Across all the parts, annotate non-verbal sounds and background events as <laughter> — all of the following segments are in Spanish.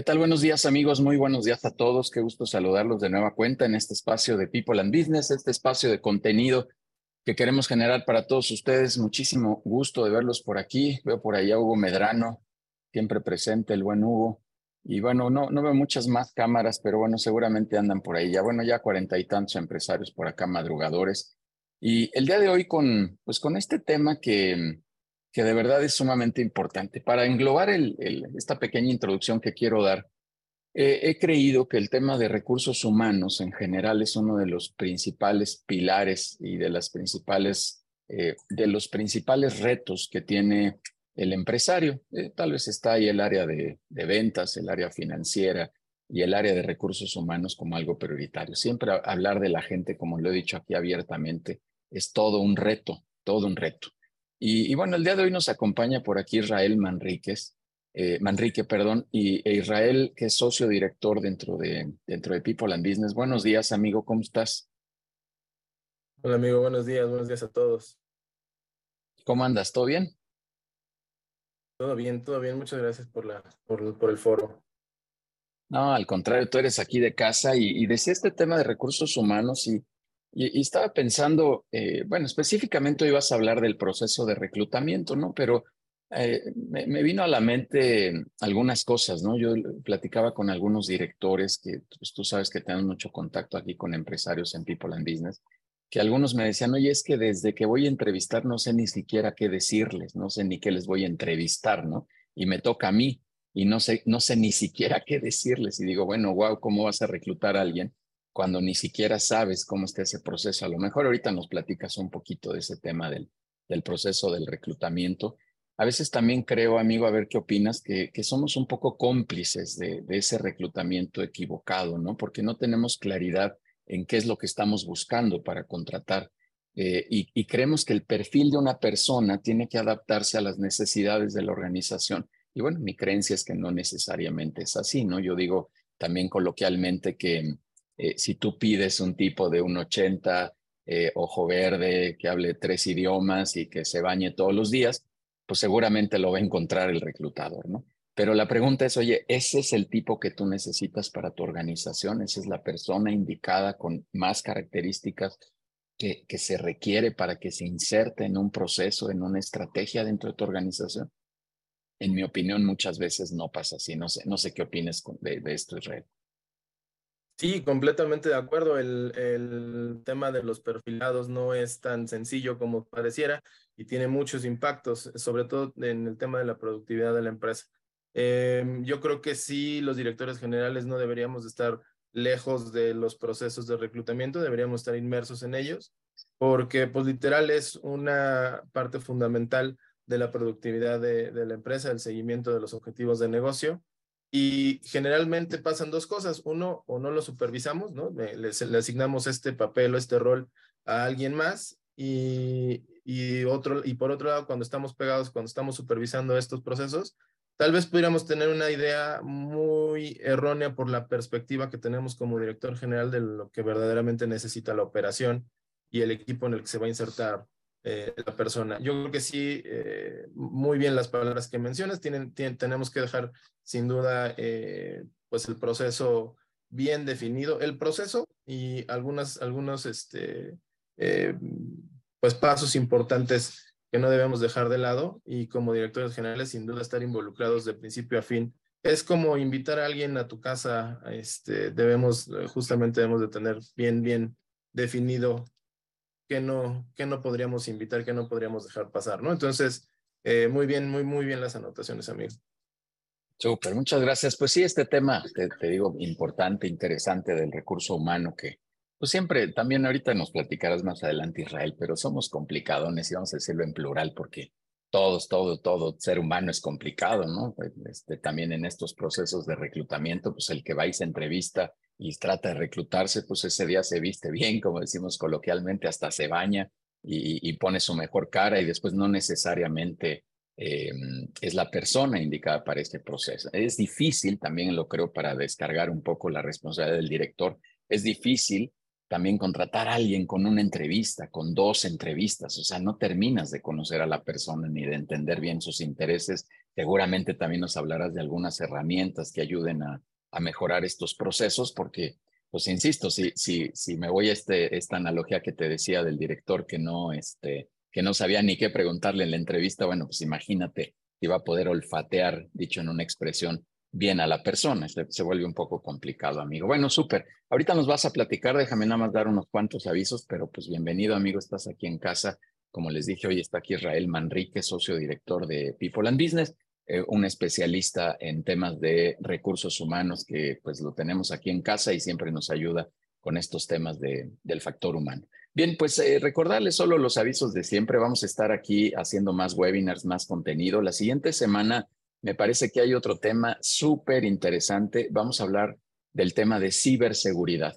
¿Qué tal? Buenos días amigos, muy buenos días a todos. Qué gusto saludarlos de nueva cuenta en este espacio de People and Business, este espacio de contenido que queremos generar para todos ustedes. Muchísimo gusto de verlos por aquí. Veo por allá a Hugo Medrano, siempre presente, el buen Hugo. Y bueno, no, no veo muchas más cámaras, pero bueno, seguramente andan por ahí. Ya bueno, ya cuarenta y tantos empresarios por acá, madrugadores. Y el día de hoy con, pues con este tema que, que de verdad es sumamente importante. Para englobar esta pequeña introducción que quiero dar, eh, he creído que el tema de recursos humanos en general es uno de los principales pilares y de las principales eh, de los principales retos que tiene el empresario. Eh, tal vez está ahí el área de, ventas, el área financiera y el área de recursos humanos como algo prioritario. Siempre hablar de la gente, como lo he dicho aquí abiertamente, es todo un reto, todo un reto. Y, bueno, el día de hoy nos acompaña por aquí Israel Manríquez, eh, Manrique, perdón, y e Israel, que es socio director dentro de, dentro de People and Business. Buenos días, amigo, ¿cómo estás? Hola, amigo, buenos días, buenos días a todos. ¿Cómo andas? ¿Todo bien? Todo bien, todo bien. Muchas gracias por, la, por, por el foro. No, al contrario, tú eres aquí de casa y, y decía este tema de recursos humanos y y, estaba pensando, eh, bueno, específicamente hoy vas a hablar del proceso de reclutamiento, ¿no? Pero eh, me, vino a la mente algunas cosas, ¿no? Yo platicaba con algunos directores que pues, tú sabes que tenemos mucho contacto aquí con empresarios en People and Business, que algunos me decían, oye, es que desde que voy a entrevistar no sé ni siquiera qué decirles, no sé ni qué les voy a entrevistar, ¿no? Y me toca a mí y no sé, no sé ni siquiera qué decirles. Y digo, bueno, wow, ¿cómo vas a reclutar a alguien cuando ni siquiera sabes cómo está ese proceso. A lo mejor ahorita nos platicas un poquito de ese tema del, del proceso del reclutamiento. A veces también creo, amigo, a ver qué opinas, que, que somos un poco cómplices de, ese reclutamiento equivocado, ¿no? Porque no tenemos claridad en qué es lo que estamos buscando para contratar. Eh, y creemos que el perfil de una persona tiene que adaptarse a las necesidades de la organización. Y bueno, mi creencia es que no necesariamente es así, ¿no? Yo digo también coloquialmente que eh, si tú pides un tipo de un 80, eh, ojo verde, que hable tres idiomas y que se bañe todos los días, pues seguramente lo va a encontrar el reclutador, ¿no? Pero la pregunta es, oye, ¿ese es el tipo que tú necesitas para tu organización? ¿Esa es la persona indicada con más características que, se requiere para que se inserte en un proceso, en una estrategia dentro de tu organización? En mi opinión, muchas veces no pasa así. No sé, no sé qué opines de, de esto, Israel. Sí, completamente de acuerdo. El, tema de los perfilados no es tan sencillo como pareciera y tiene muchos impactos, sobre todo en el tema de la productividad de la empresa. Eh, yo creo que sí, los directores generales no deberíamos estar lejos de los procesos de reclutamiento, deberíamos estar inmersos en ellos, porque pues literal es una parte fundamental de la productividad de, de la empresa, el seguimiento de los objetivos de negocio y generalmente pasan dos cosas. Uno, o no lo supervisamos, ¿no? Le, le, asignamos este papel o este rol a alguien más. Y, y, otro, y por otro lado, cuando estamos pegados, cuando estamos supervisando estos procesos, tal vez pudiéramos tener una idea muy errónea por la perspectiva que tenemos como director general de lo que verdaderamente necesita la operación y el equipo en el que se va a insertar eh, la persona. Yo creo que sí, eh, muy bien las palabras que mencionas, tienen, tienen, tenemos que dejar sin duda eh, pues el proceso bien definido, el proceso y algunas, algunos este, eh, pues pasos importantes que no debemos dejar de lado y como directores generales sin duda estar involucrados de principio a fin. Es como invitar a alguien a tu casa, este, debemos, justamente debemos de tener bien, bien definido que no, que no podríamos invitar, que no podríamos dejar pasar, ¿no? Entonces, eh, muy bien, muy, muy bien las anotaciones, amigo. Súper, muchas gracias. Pues sí, este tema, te, digo, importante, interesante del recurso humano que, pues siempre, también ahorita nos platicarás más adelante, Israel, pero somos complicadones y vamos a decirlo en plural porque todos, todo, todo ser humano es complicado, ¿no? Este, también en estos procesos de reclutamiento, pues el que va y se entrevista y trata de reclutarse, pues ese día se viste bien, como decimos coloquialmente, hasta se baña y, y pone su mejor cara y después no necesariamente eh, es la persona indicada para este proceso. Es difícil, también lo creo, para descargar un poco la responsabilidad del director, es difícil también contratar a alguien con una entrevista, con dos entrevistas, o sea, no terminas de conocer a la persona ni de entender bien sus intereses. Seguramente también nos hablarás de algunas herramientas que ayuden a, a mejorar estos procesos, porque, pues insisto, si, si, si me voy a este, esta analogía que te decía del director que no, este, que no sabía ni qué preguntarle en la entrevista, bueno, pues imagínate, iba a poder olfatear, dicho en una expresión, bien a la persona. Se, se vuelve un poco complicado, amigo. Bueno, súper. Ahorita nos vas a platicar, déjame nada más dar unos cuantos avisos, pero pues bienvenido, amigo, estás aquí en casa. Como les dije, hoy está aquí Israel Manrique, socio director de People and Business, eh, un especialista en temas de recursos humanos que pues lo tenemos aquí en casa y siempre nos ayuda con estos temas de, del factor humano. Bien, pues eh, recordarles solo los avisos de siempre. Vamos a estar aquí haciendo más webinars, más contenido. La siguiente semana me parece que hay otro tema súper interesante. Vamos a hablar del tema de ciberseguridad.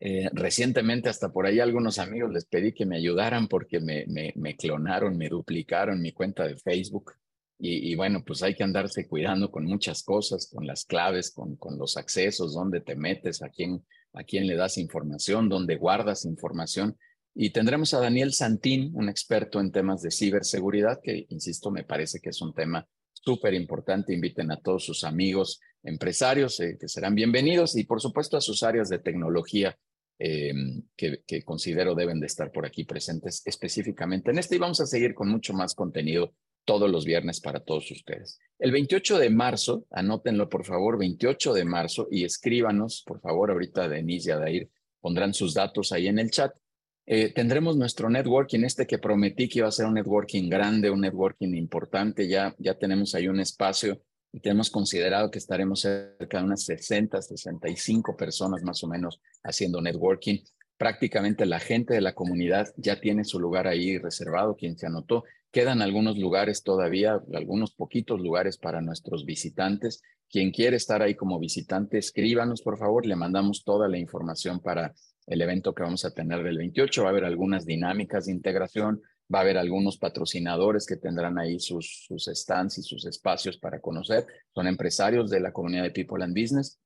Eh, recientemente hasta por ahí algunos amigos les pedí que me ayudaran porque me, me, clonaron, me duplicaron mi cuenta de Facebook. Y, y, bueno, pues hay que andarse cuidando con muchas cosas, con las claves, con, con los accesos, dónde te metes, a quién, a quién le das información, dónde guardas información. Y tendremos a Daniel Santín, un experto en temas de ciberseguridad, que, insisto, me parece que es un tema súper importante. Inviten a todos sus amigos empresarios eh, que serán bienvenidos y, por supuesto, a sus áreas de tecnología eh, que, que, considero deben de estar por aquí presentes específicamente en este. Y vamos a seguir con mucho más contenido todos los viernes para todos ustedes. El 28 de marzo, anótenlo por favor, 28 de marzo y escríbanos, por favor, ahorita Denise y Adair pondrán sus datos ahí en el chat. Eh, tendremos nuestro networking, este que prometí que iba a ser un networking grande, un networking importante. Ya, ya tenemos ahí un espacio y tenemos considerado que estaremos cerca de unas 60, 65 personas más o menos haciendo networking. Prácticamente la gente de la comunidad ya tiene su lugar ahí reservado, quien se anotó. Quedan algunos lugares todavía, algunos poquitos lugares para nuestros visitantes. Quien quiere estar ahí como visitante, escríbanos, por favor. Le mandamos toda la información para el evento que vamos a tener del 28. Va a haber algunas dinámicas de integración, va a haber algunos patrocinadores que tendrán ahí sus, sus stands y sus espacios para conocer. Son empresarios de la comunidad de People and Business.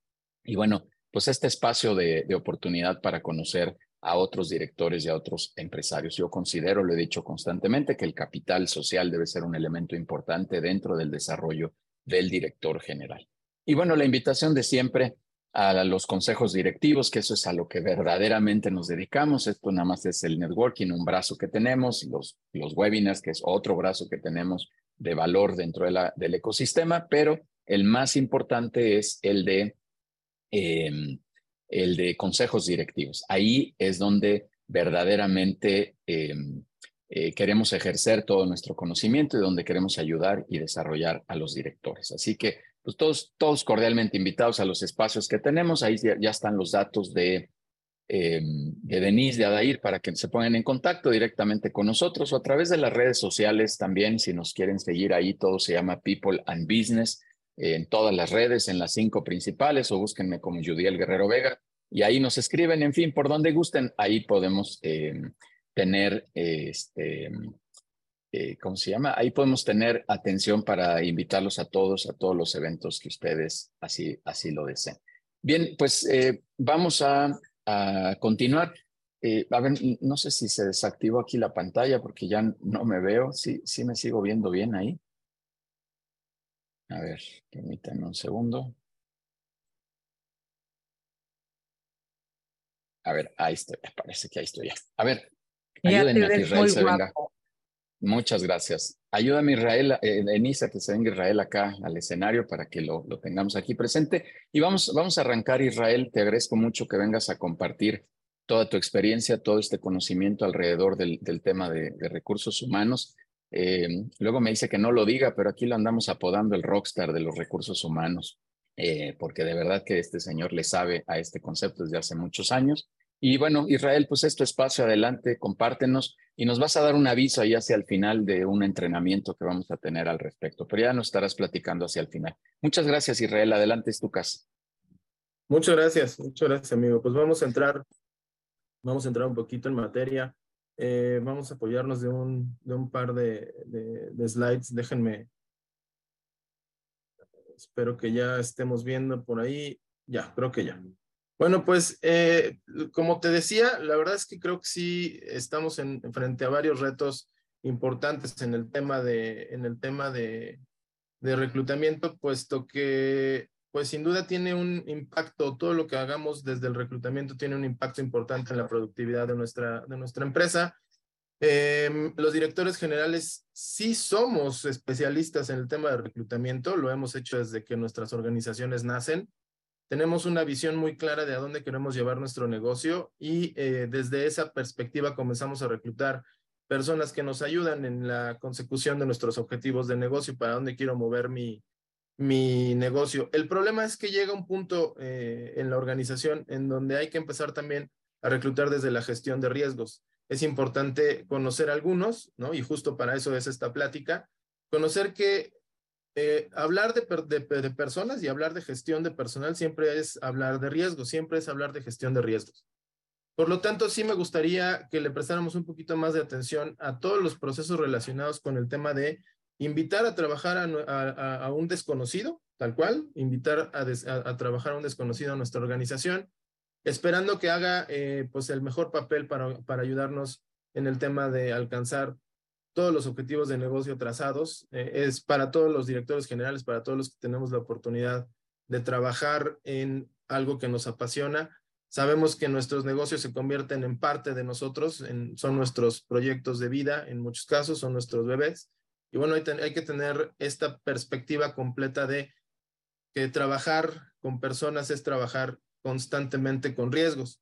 Y bueno, pues este espacio de, de oportunidad para conocer a otros directores y a otros empresarios. Yo considero, lo he dicho constantemente, que el capital social debe ser un elemento importante dentro del desarrollo del director general. Y bueno, la invitación de siempre a los consejos directivos, que eso es a lo que verdaderamente nos dedicamos. Esto nada más es el networking, un brazo que tenemos, los, los webinars, que es otro brazo que tenemos de valor dentro de la, del ecosistema, pero el más importante es el de, eh, el de consejos directivos. Ahí es donde verdaderamente eh, eh, queremos ejercer todo nuestro conocimiento y donde queremos ayudar y desarrollar a los directores. Así que pues todos, todos cordialmente invitados a los espacios que tenemos. Ahí ya, están los datos de, eh, de Denise, de Adair, para que se pongan en contacto directamente con nosotros o a través de las redes sociales también, si nos quieren seguir ahí, todo se llama People and Business eh, en todas las redes, en las cinco principales, o búsquenme como Judiel Guerrero Vega, y ahí nos escriben, en fin, por donde gusten, ahí podemos eh, tener este eh, ¿cómo se llama? Ahí podemos tener atención para invitarlos a todos, a todos los eventos que ustedes así, así lo deseen. Bien, pues eh, vamos a, a continuar. Eh, a ver, no sé si se desactivó aquí la pantalla porque ya no me veo. Sí, sí me sigo viendo bien ahí. A ver, permítanme un segundo. A ver, ahí estoy. Parece que ahí estoy ya. A ver, ayúdenme a que Israel se venga. Muchas gracias. Ayúdame Israel, eh, Enisa, que se venga Israel acá al escenario para que lo, lo, tengamos aquí presente. Y vamos, vamos a arrancar, Israel. Te agradezco mucho que vengas a compartir toda tu experiencia, todo este conocimiento alrededor del, del tema de, recursos humanos. Eh, luego me dice que no lo diga, pero aquí lo andamos apodando el rockstar de los recursos humanos, eh, porque de verdad que este señor le sabe a este concepto desde hace muchos años. Y bueno, Israel, pues es tu espacio adelante, compártenos y nos vas a dar un aviso ahí hacia el final de un entrenamiento que vamos a tener al respecto, pero ya nos estarás platicando hacia el final. Muchas gracias, Israel. Adelante, es tu casa. Muchas gracias, muchas gracias, amigo. Pues vamos a entrar, vamos a entrar un poquito en materia. Eh, vamos a apoyarnos de un, de un par de, de, de slides. Déjenme. Espero que ya estemos viendo por ahí. Ya, creo que ya. Bueno, pues eh, como te decía, la verdad es que creo que sí estamos en, frente a varios retos importantes en el tema de, en el tema de, de reclutamiento, puesto que pues sin duda tiene un impacto, todo lo que hagamos desde el reclutamiento tiene un impacto importante en la productividad de nuestra, de nuestra empresa. Em, los directores generales sí somos especialistas en el tema de reclutamiento, lo hemos hecho desde que nuestras organizaciones nacen tenemos una visión muy clara de a dónde queremos llevar nuestro negocio y eh, desde esa perspectiva comenzamos a reclutar personas que nos ayudan en la consecución de nuestros objetivos de negocio, para dónde quiero mover mi, mi negocio. El problema es que llega un punto eh, en la organización en donde hay que empezar también a reclutar desde la gestión de riesgos. Es importante conocer algunos, ¿no? Y justo para eso es esta plática, conocer que eh, hablar de, personas y hablar de gestión de personal siempre es hablar de riesgos, siempre es hablar de gestión de riesgos. Por lo tanto, sí me gustaría que le prestáramos un poquito más de atención a todos los procesos relacionados con el tema de invitar a trabajar a, un desconocido, tal cual, invitar a, trabajar a un desconocido a nuestra organización, esperando que haga eh, pues el mejor papel para, para ayudarnos en el tema de alcanzar todos los objetivos de negocio trazados. Eh, es para todos los directores generales, para todos los que tenemos la oportunidad de trabajar en algo que nos apasiona. Sabemos que nuestros negocios se convierten en parte de nosotros, son nuestros proyectos de vida, en muchos casos son nuestros bebés. Y bueno, hay, que tener esta perspectiva completa de que trabajar con personas es trabajar constantemente con riesgos.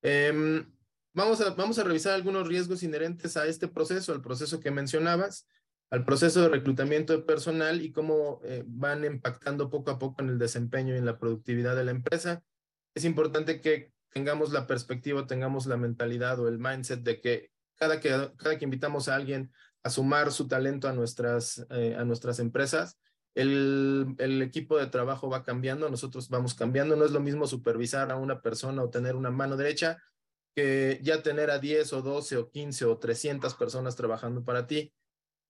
Eh, Vamos a, vamos a revisar algunos riesgos inherentes a este proceso, al proceso que mencionabas, al proceso de reclutamiento de personal y cómo eh, van impactando poco a poco en el desempeño y en la productividad de la empresa. Es importante que tengamos la perspectiva, tengamos la mentalidad o el mindset de que cada que, cada que invitamos a alguien a sumar su talento a nuestras, eh, a nuestras empresas, el, el, equipo de trabajo va cambiando, nosotros vamos cambiando. No es lo mismo supervisar a una persona o tener una mano derecha que ya tener a 10 o 12 o 15 o 300 personas trabajando para ti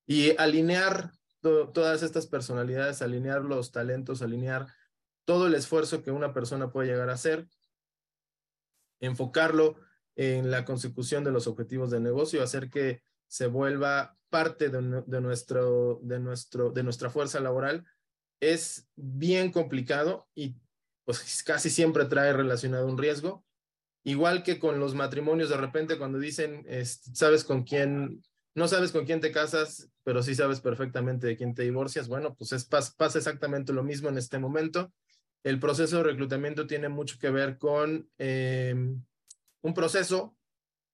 y alinear todas estas personalidades, alinear los talentos, alinear todo el esfuerzo que una persona puede llegar a hacer, enfocarlo en la consecución de los objetivos de negocio, hacer que se vuelva parte de, de, nuestro, de, nuestro, de nuestra fuerza laboral, es bien complicado y pues casi siempre trae relacionado un riesgo Igual que con los matrimonios, de repente cuando dicen, sabes con quién, no sabes con quién te casas, pero sí sabes perfectamente de quién te divorcias. Bueno, pues es, pasa exactamente lo mismo en este momento. El proceso de reclutamiento tiene mucho que ver con eh, un proceso,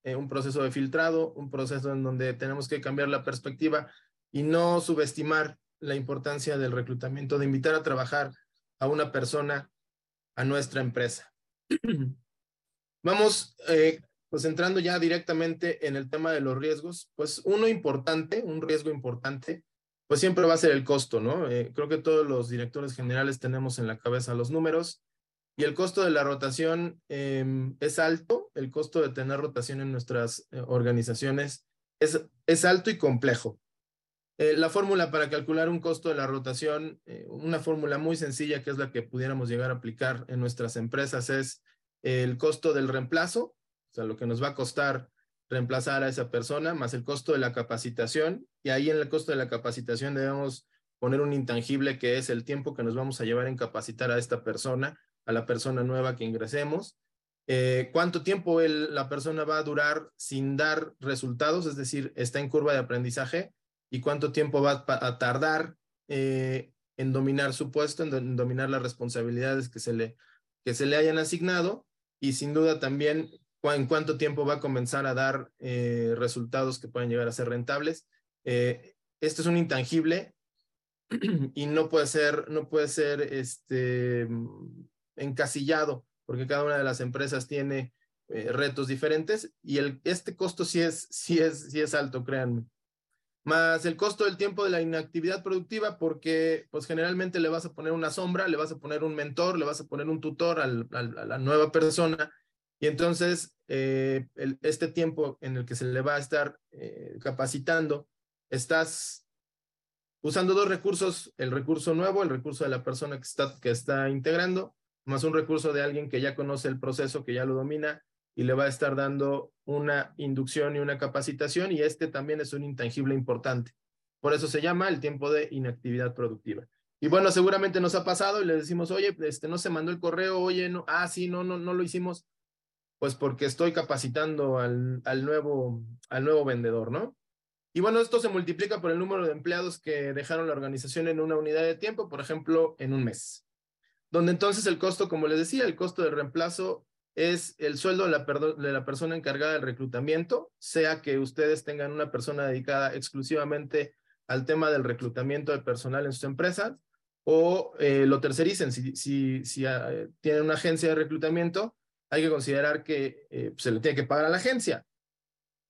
eh, un proceso de filtrado, un proceso en donde tenemos que cambiar la perspectiva y no subestimar la importancia del reclutamiento, de invitar a trabajar a una persona a nuestra empresa. <clears throat> Vamos, eh, pues entrando ya directamente en el tema de los riesgos, pues uno importante, un riesgo importante, pues siempre va a ser el costo, ¿no? Eh, creo que todos los directores generales tenemos en la cabeza los números y el costo de la rotación em, es alto, el costo de tener rotación en nuestras eh, organizaciones es, es alto y complejo. la fórmula para calcular un costo de la rotación, una fórmula muy sencilla que es la que pudiéramos llegar a aplicar en nuestras empresas es el costo del reemplazo, o sea, lo que nos va a costar reemplazar a esa persona, más el costo de la capacitación, y ahí en el costo de la capacitación debemos poner un intangible que es el tiempo que nos vamos a llevar en capacitar a esta persona, a la persona nueva que ingresemos, eh, cuánto tiempo la persona va a durar sin dar resultados, es decir, está en curva de aprendizaje, y cuánto tiempo va a, tardar eh, en dominar su puesto, en, dominar las responsabilidades que se le, que se le hayan asignado, y sin duda también en cuánto tiempo va a comenzar a dar eh, resultados que pueden llegar a ser rentables. Eh, esto es un intangible <clears throat> y no puede ser, no puede ser este, encasillado porque cada una de las empresas tiene eh, retos diferentes y el, este costo sí es, sí, es, sí es alto, créanme. Más el costo del tiempo de la inactividad productiva, porque pues generalmente le vas a poner una sombra, le vas a poner un mentor, le vas a poner un tutor a la nueva persona. Y entonces, eh, este tiempo en el que se le va a estar eh, capacitando, estás usando dos recursos, el recurso nuevo, el recurso de la persona que está, que está integrando, más un recurso de alguien que ya conoce el proceso, que ya lo domina y le va a estar dando una inducción y una capacitación y este también es un intangible importante. Por eso se llama el tiempo de inactividad productiva. Y bueno, seguramente nos ha pasado y le decimos, oye, este no se mandó el correo, oye, no, ah, sí, no, no, no lo hicimos. Pues porque estoy capacitando al, al, nuevo, al nuevo vendedor, ¿no? Y bueno, esto se multiplica por el número de empleados que dejaron la organización en una unidad de tiempo, por ejemplo, en un mes. Donde entonces el costo, como les decía, el costo de reemplazo es el sueldo de la, persona encargada del reclutamiento, sea que ustedes tengan una persona dedicada exclusivamente al tema del reclutamiento de personal en sus empresas o eh, lo tercericen. Si, si, si ah, tienen una agencia de reclutamiento, hay que considerar que eh, se le tiene que pagar a la agencia.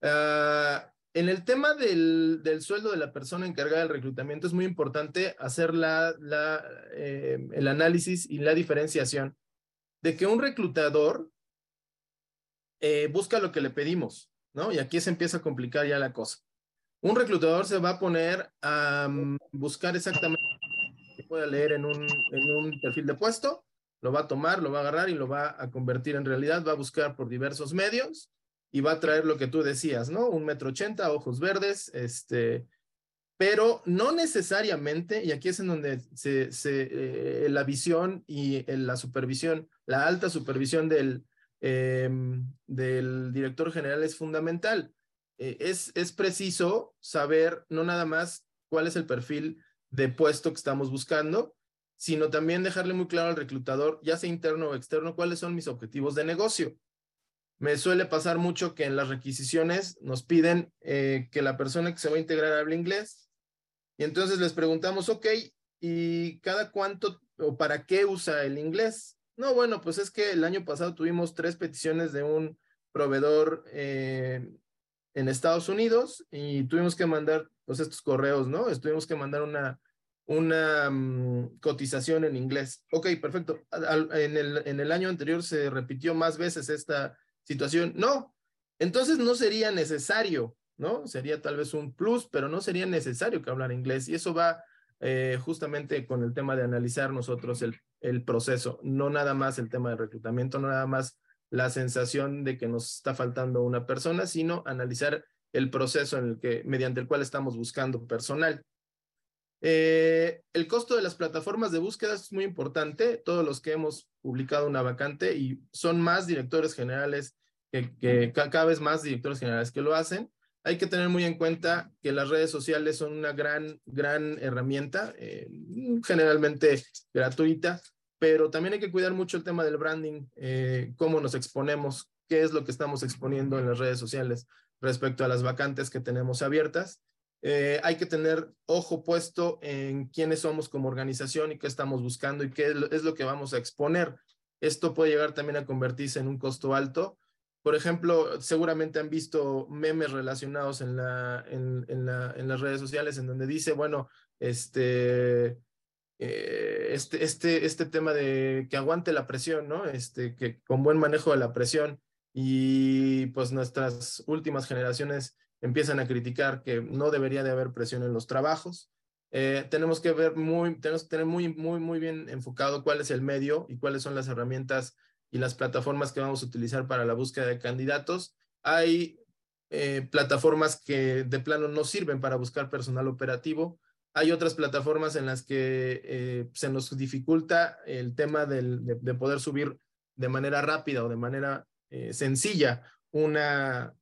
Uh, en el tema del, del, sueldo de la persona encargada del reclutamiento es muy importante hacer la, la, eh, el análisis y la diferenciación de que un reclutador eh, busca lo que le pedimos, ¿no? Y aquí se empieza a complicar ya la cosa. Un reclutador se va a poner a um, buscar exactamente lo que pueda leer en un, en un perfil de puesto, lo va a tomar, lo va a agarrar y lo va a convertir en realidad, va a buscar por diversos medios y va a traer lo que tú decías, ¿no? Un metro ochenta, ojos verdes, este, pero no necesariamente, y aquí es en donde se, se eh, la visión y la supervisión, la alta supervisión del, em, del director general es fundamental. Eh, es, es preciso saber no nada más cuál es el perfil de puesto que estamos buscando, sino también dejarle muy claro al reclutador, ya sea interno o externo, cuáles son mis objetivos de negocio me suele pasar mucho que en las requisiciones nos piden eh, que la persona que se va a integrar hable inglés. Y entonces les preguntamos, ok, ¿y cada cuánto o para qué usa el inglés? No, bueno, pues es que el año pasado tuvimos tres peticiones de un proveedor eh, en Estados Unidos y tuvimos que mandar pues estos correos, ¿no? Tuvimos que mandar una, una mm, cotización en inglés. Ok, perfecto. en, el, en el año anterior se repitió más veces esta situación. No, entonces no sería necesario, ¿no? Sería tal vez un plus, pero no sería necesario que hablar inglés. Y eso va eh, justamente con el tema de analizar nosotros el, el proceso, no nada más el tema de reclutamiento, no nada más la sensación de que nos está faltando una persona, sino analizar el proceso en el que, mediante el cual estamos buscando personal. Eh, el costo de las plataformas de búsqueda es muy importante. Todos los que hemos publicado una vacante y son más directores generales que, cada vez más directores generales que lo hacen. Hay que tener muy en cuenta que las redes sociales son una gran, gran herramienta, eh, generalmente gratuita, pero también hay que cuidar mucho el tema del branding, eh, cómo nos exponemos, qué es lo que estamos exponiendo en las redes sociales respecto a las vacantes que tenemos abiertas. Eh, hay que tener ojo puesto en quiénes somos como organización y qué estamos buscando y qué es lo que vamos a exponer. Esto puede llegar también a convertirse en un costo alto. Por ejemplo, seguramente han visto memes relacionados en, la, en, la, en las redes sociales en donde dice, bueno, este, eh, este, este, este tema de que aguante la presión, ¿no? Este, que con buen manejo de la presión y pues nuestras últimas generaciones empiezan a criticar que no debería de haber presión en los trabajos. Eh, tenemos que ver muy, tenemos que tener muy, muy, muy bien enfocado cuál es el medio y cuáles son las herramientas y las plataformas que vamos a utilizar para la búsqueda de candidatos. Hay eh, plataformas que de plano no sirven para buscar personal operativo. Hay otras plataformas en las que eh, se nos dificulta el tema del, de, poder subir de manera rápida o de manera sencilla una,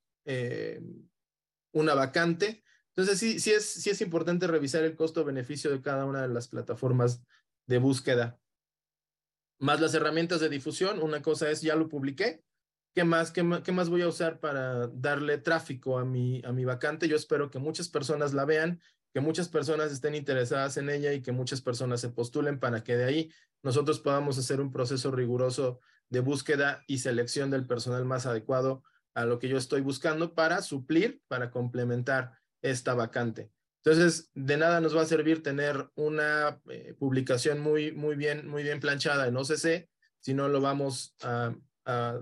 una vacante. Entonces, sí, sí, es, sí es importante revisar el costo-beneficio de cada una de las plataformas de búsqueda. Más las herramientas de difusión, una cosa es, ya lo publiqué, ¿qué más, qué, qué más voy a usar para darle tráfico a mi, a mi vacante? Yo espero que muchas personas la vean, que muchas personas estén interesadas en ella y que muchas personas se postulen para que de ahí nosotros podamos hacer un proceso riguroso de búsqueda y selección del personal más adecuado a lo que yo estoy buscando para suplir, para complementar esta vacante. Entonces, de nada nos va a servir tener una eh, publicación muy, muy bien, muy bien planchada en OCC si no lo vamos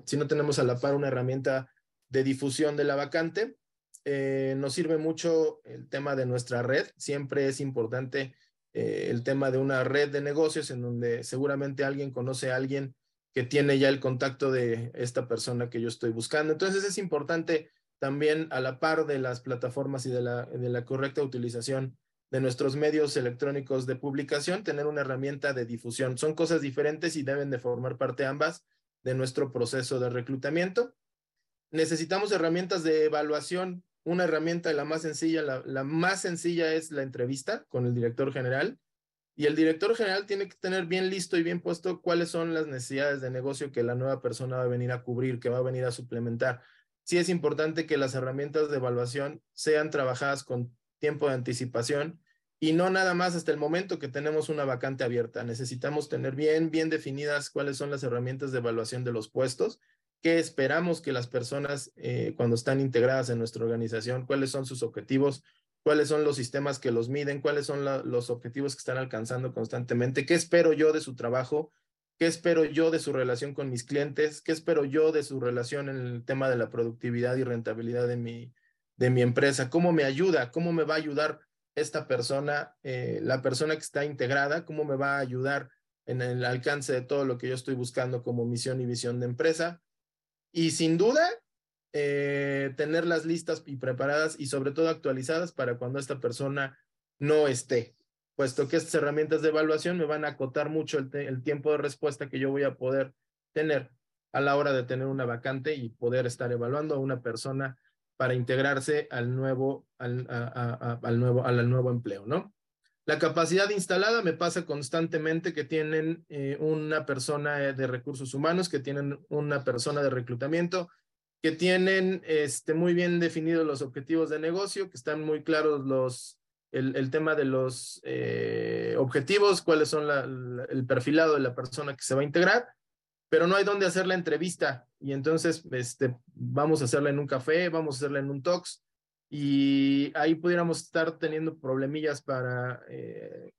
si no tenemos a la par una herramienta de difusión de la vacante. Eh, nos sirve mucho el tema de nuestra red. Siempre es importante eh, el tema de una red de negocios en donde seguramente alguien conoce a alguien que tiene ya el contacto de esta persona que yo estoy buscando. Entonces es importante también a la par de las plataformas y de la, de la correcta utilización de nuestros medios electrónicos de publicación, tener una herramienta de difusión. Son cosas diferentes y deben de formar parte ambas de nuestro proceso de reclutamiento. Necesitamos herramientas de evaluación. Una herramienta, la más sencilla, la, la más sencilla es la entrevista con el director general y el director general tiene que tener bien listo y bien puesto cuáles son las necesidades de negocio que la nueva persona va a venir a cubrir, que va a venir a suplementar. Sí es importante que las herramientas de evaluación sean trabajadas con tiempo de anticipación y no nada más hasta el momento que tenemos una vacante abierta. Necesitamos tener bien, bien definidas cuáles son las herramientas de evaluación de los puestos, qué esperamos que las personas eh, cuando están integradas en nuestra organización, cuáles son sus objetivos, cuáles son los sistemas que los miden, cuáles son los objetivos que están alcanzando constantemente, qué espero yo de su trabajo, qué espero yo de su relación con mis clientes, qué espero yo de su relación en el tema de la productividad y rentabilidad de mi, de mi empresa, cómo me ayuda, cómo me va a ayudar esta persona, eh, la persona que está integrada, cómo me va a ayudar en el alcance de todo lo que yo estoy buscando como misión y visión de empresa. Y sin duda, eh, tenerlas listas y preparadas y sobre todo actualizadas para cuando esta persona no esté, puesto que estas herramientas de evaluación me van a acotar mucho el, tiempo de respuesta que yo voy a poder tener a la hora de tener una vacante y poder estar evaluando a una persona para integrarse al nuevo, al, nuevo, al nuevo empleo, ¿no? La capacidad instalada me pasa constantemente que tienen eh, una persona de recursos humanos, que tienen una persona de reclutamiento, que tienen este, muy bien definidos los objetivos de negocio, que están muy claros los, el, tema de los eh, objetivos, cuáles son el perfilado de la persona que se va a integrar, pero no hay dónde hacer la entrevista. Y entonces este, vamos a hacerla en un café, vamos a hacerla en un talks, y ahí pudiéramos estar teniendo problemillas para, eh,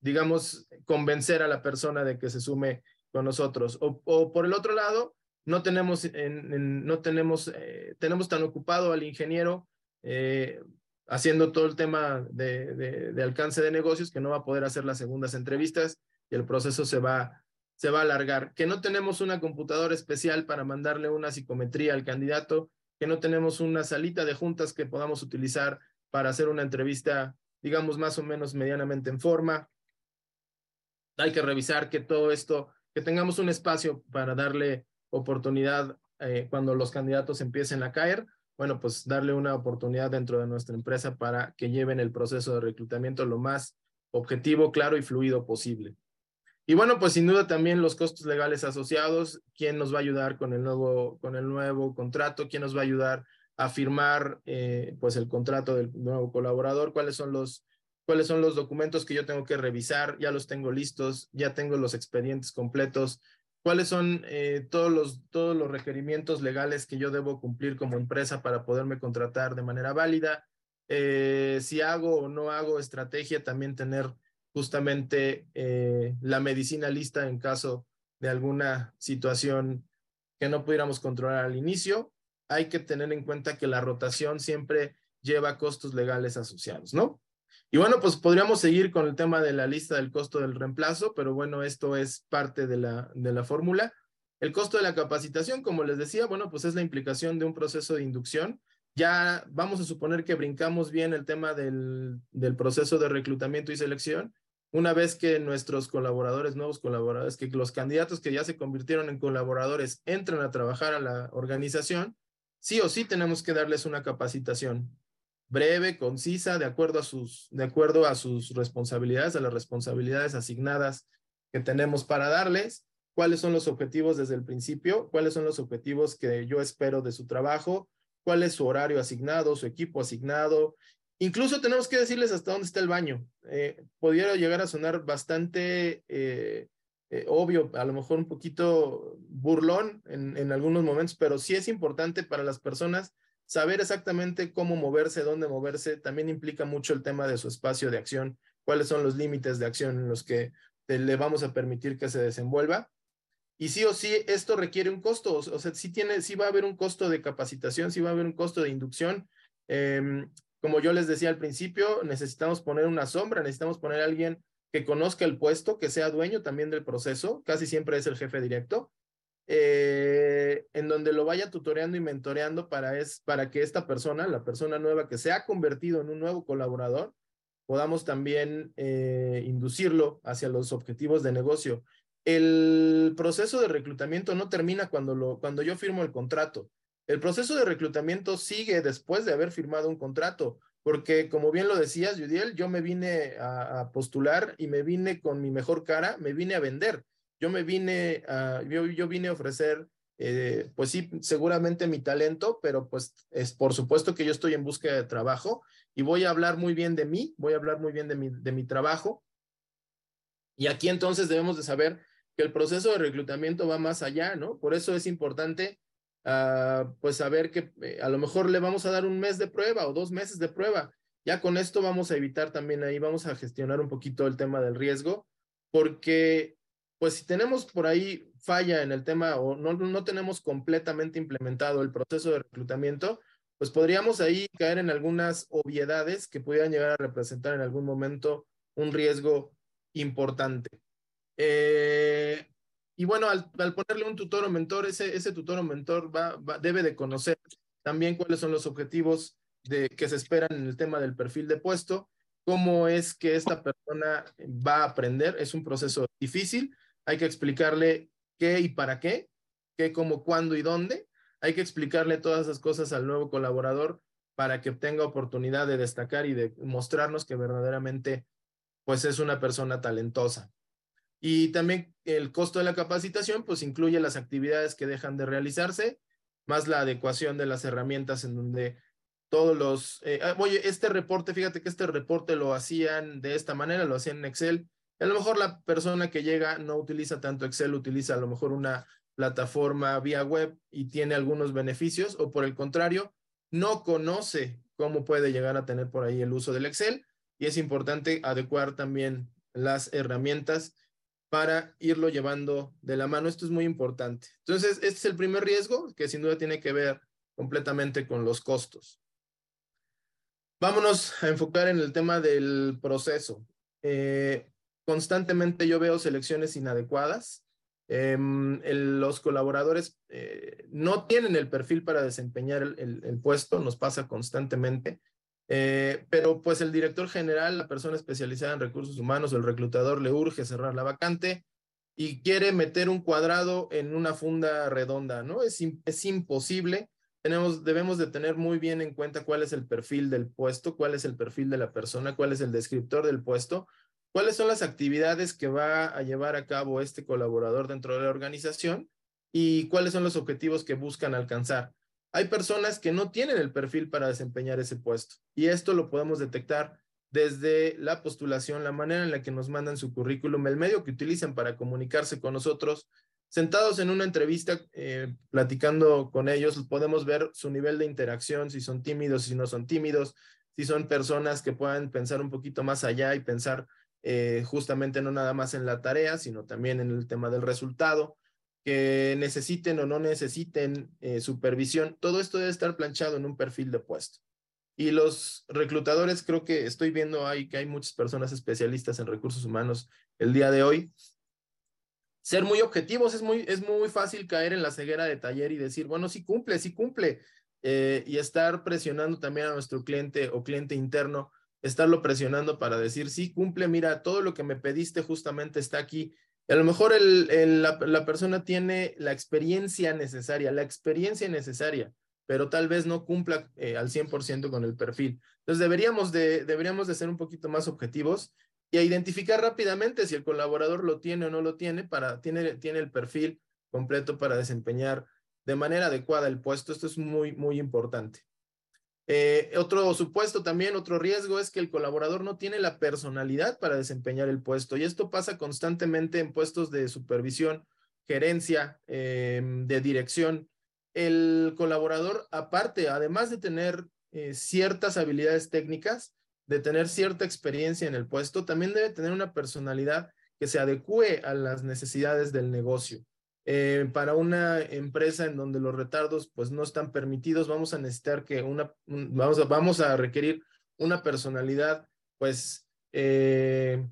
digamos, convencer a la persona de que se sume con nosotros. O, por el otro lado, no tenemos, en, no tenemos, eh, tenemos tan ocupado al ingeniero haciendo todo el tema de, alcance de negocios que no va a poder hacer las segundas entrevistas y el proceso se va, se va a alargar. Que no tenemos una computadora especial para mandarle una psicometría al candidato, que no tenemos una salita de juntas que podamos utilizar para hacer una entrevista, digamos, más o menos medianamente en forma. Hay que revisar que todo esto, que tengamos un espacio para darle oportunidad eh, cuando los candidatos empiecen a caer, bueno, pues darle una oportunidad dentro de nuestra empresa para que lleven el proceso de reclutamiento lo más objetivo, claro y fluido posible. Y bueno, pues sin duda también los costos legales asociados, quién nos va a ayudar con el nuevo, con el nuevo contrato, quién nos va a ayudar a firmar eh, pues el contrato del nuevo colaborador, cuáles son los cuáles son los documentos que yo tengo que revisar, ya los tengo listos, ya tengo los expedientes completos, cuáles son eh, todos, los, todos los requerimientos legales que yo debo cumplir como empresa para poderme contratar de manera válida. Eh, si hago o no hago estrategia, también tener justamente eh, la medicina lista en caso de alguna situación que no pudiéramos controlar al inicio. Hay que tener en cuenta que la rotación siempre lleva costos legales asociados, ¿no? Y bueno, pues podríamos seguir con el tema de la lista del costo del reemplazo, pero bueno, esto es parte de la, de la fórmula. El costo de la capacitación, como les decía, bueno, pues es la implicación de un proceso de inducción. Ya vamos a suponer que brincamos bien el tema del, del proceso de reclutamiento y selección. Una vez que nuestros colaboradores, nuevos colaboradores, que los candidatos que ya se convirtieron en colaboradores entran a trabajar a la organización, sí o sí tenemos que darles una capacitación breve, concisa, de acuerdo a sus, de acuerdo a sus responsabilidades, a las responsabilidades asignadas que tenemos para darles, cuáles son los objetivos desde el principio, cuáles son los objetivos que yo espero de su trabajo, cuál es su horario asignado, su equipo asignado. Incluso tenemos que decirles hasta dónde está el baño. Eh, llegar a sonar bastante eh, eh, obvio, a lo mejor un poquito burlón en, en algunos momentos, pero sí es importante para las personas saber exactamente cómo moverse, dónde moverse, también implica mucho el tema de su espacio de acción, cuáles son los límites de acción en los que le vamos a permitir que se desenvuelva. Y sí o sí, esto requiere un costo, o sea, sí, tiene, sí va a haber un costo de capacitación, sí va a haber un costo de inducción. Em, como yo les decía al principio, necesitamos poner una sombra, necesitamos poner a alguien que conozca el puesto, que sea dueño también del proceso, casi siempre es el jefe directo, eh, en donde lo vaya tutoreando y mentoreando para, es, para que esta persona, la persona nueva que se ha convertido en un nuevo colaborador, podamos también eh, inducirlo hacia los objetivos de negocio. El proceso de reclutamiento no termina cuando, lo, cuando yo firmo el contrato. El proceso de reclutamiento sigue después de haber firmado un contrato, porque como bien lo decías, Judiel, yo me vine a, postular y me vine con mi mejor cara, me vine a vender. Yo me vine a, yo, yo vine a ofrecer eh, pues sí, seguramente mi talento, pero pues es por supuesto que yo estoy en búsqueda de trabajo y voy a hablar muy bien de mí, voy a hablar muy bien de mi, de mi trabajo. Y aquí entonces debemos de saber que el proceso de reclutamiento va más allá, ¿no? Por eso es importante, uh, pues, saber que eh, a lo mejor le vamos a dar un mes de prueba o dos meses de prueba. Ya con esto vamos a evitar también ahí, vamos a gestionar un poquito el tema del riesgo, porque, pues, si tenemos por ahí falla en el tema o no, no tenemos completamente implementado el proceso de reclutamiento, pues podríamos ahí caer en algunas obviedades que pudieran llegar a representar en algún momento un riesgo importante. Eh, y bueno, al, ponerle un tutor o mentor, ese, ese tutor o mentor va, debe de conocer también cuáles son los objetivos de, que se esperan en el tema del perfil de puesto, cómo es que esta persona va a aprender. Es un proceso difícil, hay que explicarle qué y para qué, qué, cómo, cuándo y dónde, hay que explicarle todas esas cosas al nuevo colaborador para que tenga oportunidad de destacar y de mostrarnos que verdaderamente pues es una persona talentosa. Y también el costo de la capacitación pues incluye las actividades que dejan de realizarse, más la adecuación de las herramientas en donde todos los... Eh, ah, oye, este reporte, fíjate que este reporte lo hacían de esta manera, lo hacían en Excel. A lo mejor la persona que llega no utiliza tanto Excel, utiliza a lo mejor una plataforma vía web y tiene algunos beneficios o por el contrario, no conoce cómo puede llegar a tener por ahí el uso del Excel y es importante adecuar también las herramientas para irlo llevando de la mano. Esto es muy importante. Entonces, este es el primer riesgo que sin duda tiene que ver completamente con los costos. Vámonos a enfocar en el tema del proceso. Eh, constantemente yo veo selecciones inadecuadas Em, los colaboradores eh, no tienen el perfil para desempeñar el, puesto, nos pasa constantemente, eh, pero pues el director general, la persona especializada en recursos humanos o el reclutador le urge cerrar la vacante y quiere meter un cuadrado en una funda redonda, ¿no? Es, es imposible. Tenemos, debemos de tener muy bien en cuenta cuál es el perfil del puesto, cuál es el perfil de la persona, cuál es el descriptor del puesto, cuáles son las actividades que va a llevar a cabo este colaborador dentro de la organización y cuáles son los objetivos que buscan alcanzar. Hay personas que no tienen el perfil para desempeñar ese puesto y esto lo podemos detectar desde la postulación, la manera en la que nos mandan su currículum, el medio que utilizan para comunicarse con nosotros. Sentados en una entrevista, eh, platicando con ellos, podemos ver su nivel de interacción, si son tímidos, si no son tímidos, si son personas que puedan pensar un poquito más allá y pensar eh, justamente no nada más en la tarea, sino también en el tema del resultado, que necesiten o no necesiten eh, supervisión. Todo esto debe estar planchado en un perfil de puesto. Y los reclutadores, creo que estoy viendo ahí que hay muchas personas especialistas en recursos humanos el día de hoy. Ser muy objetivos es muy, es muy fácil caer en la ceguera de taller y decir, bueno, sí cumple, sí cumple. Eh, y estar presionando también a nuestro cliente o cliente interno estarlo presionando para decir, sí, cumple, mira, todo lo que me pediste justamente está aquí. a lo mejor el, la, persona tiene la experiencia necesaria, la experiencia necesaria, pero tal vez no cumpla eh, al 100% con el perfil. Entonces deberíamos de, deberíamos de ser un poquito más objetivos y a identificar rápidamente si el colaborador lo tiene o no lo tiene, para, tiene, tiene el perfil completo para desempeñar de manera adecuada el puesto. Esto es muy, muy importante. Eh, otro supuesto también, otro riesgo es que el colaborador no tiene la personalidad para desempeñar el puesto y esto pasa constantemente en puestos de supervisión, gerencia, em, de dirección. El colaborador, aparte, además de tener eh, ciertas habilidades técnicas, de tener cierta experiencia en el puesto, también debe tener una personalidad que se adecue a las necesidades del negocio. Eh, para una empresa en donde los retardos pues no están permitidos, vamos a necesitar que una, vamos a, vamos a requerir una personalidad pues eh,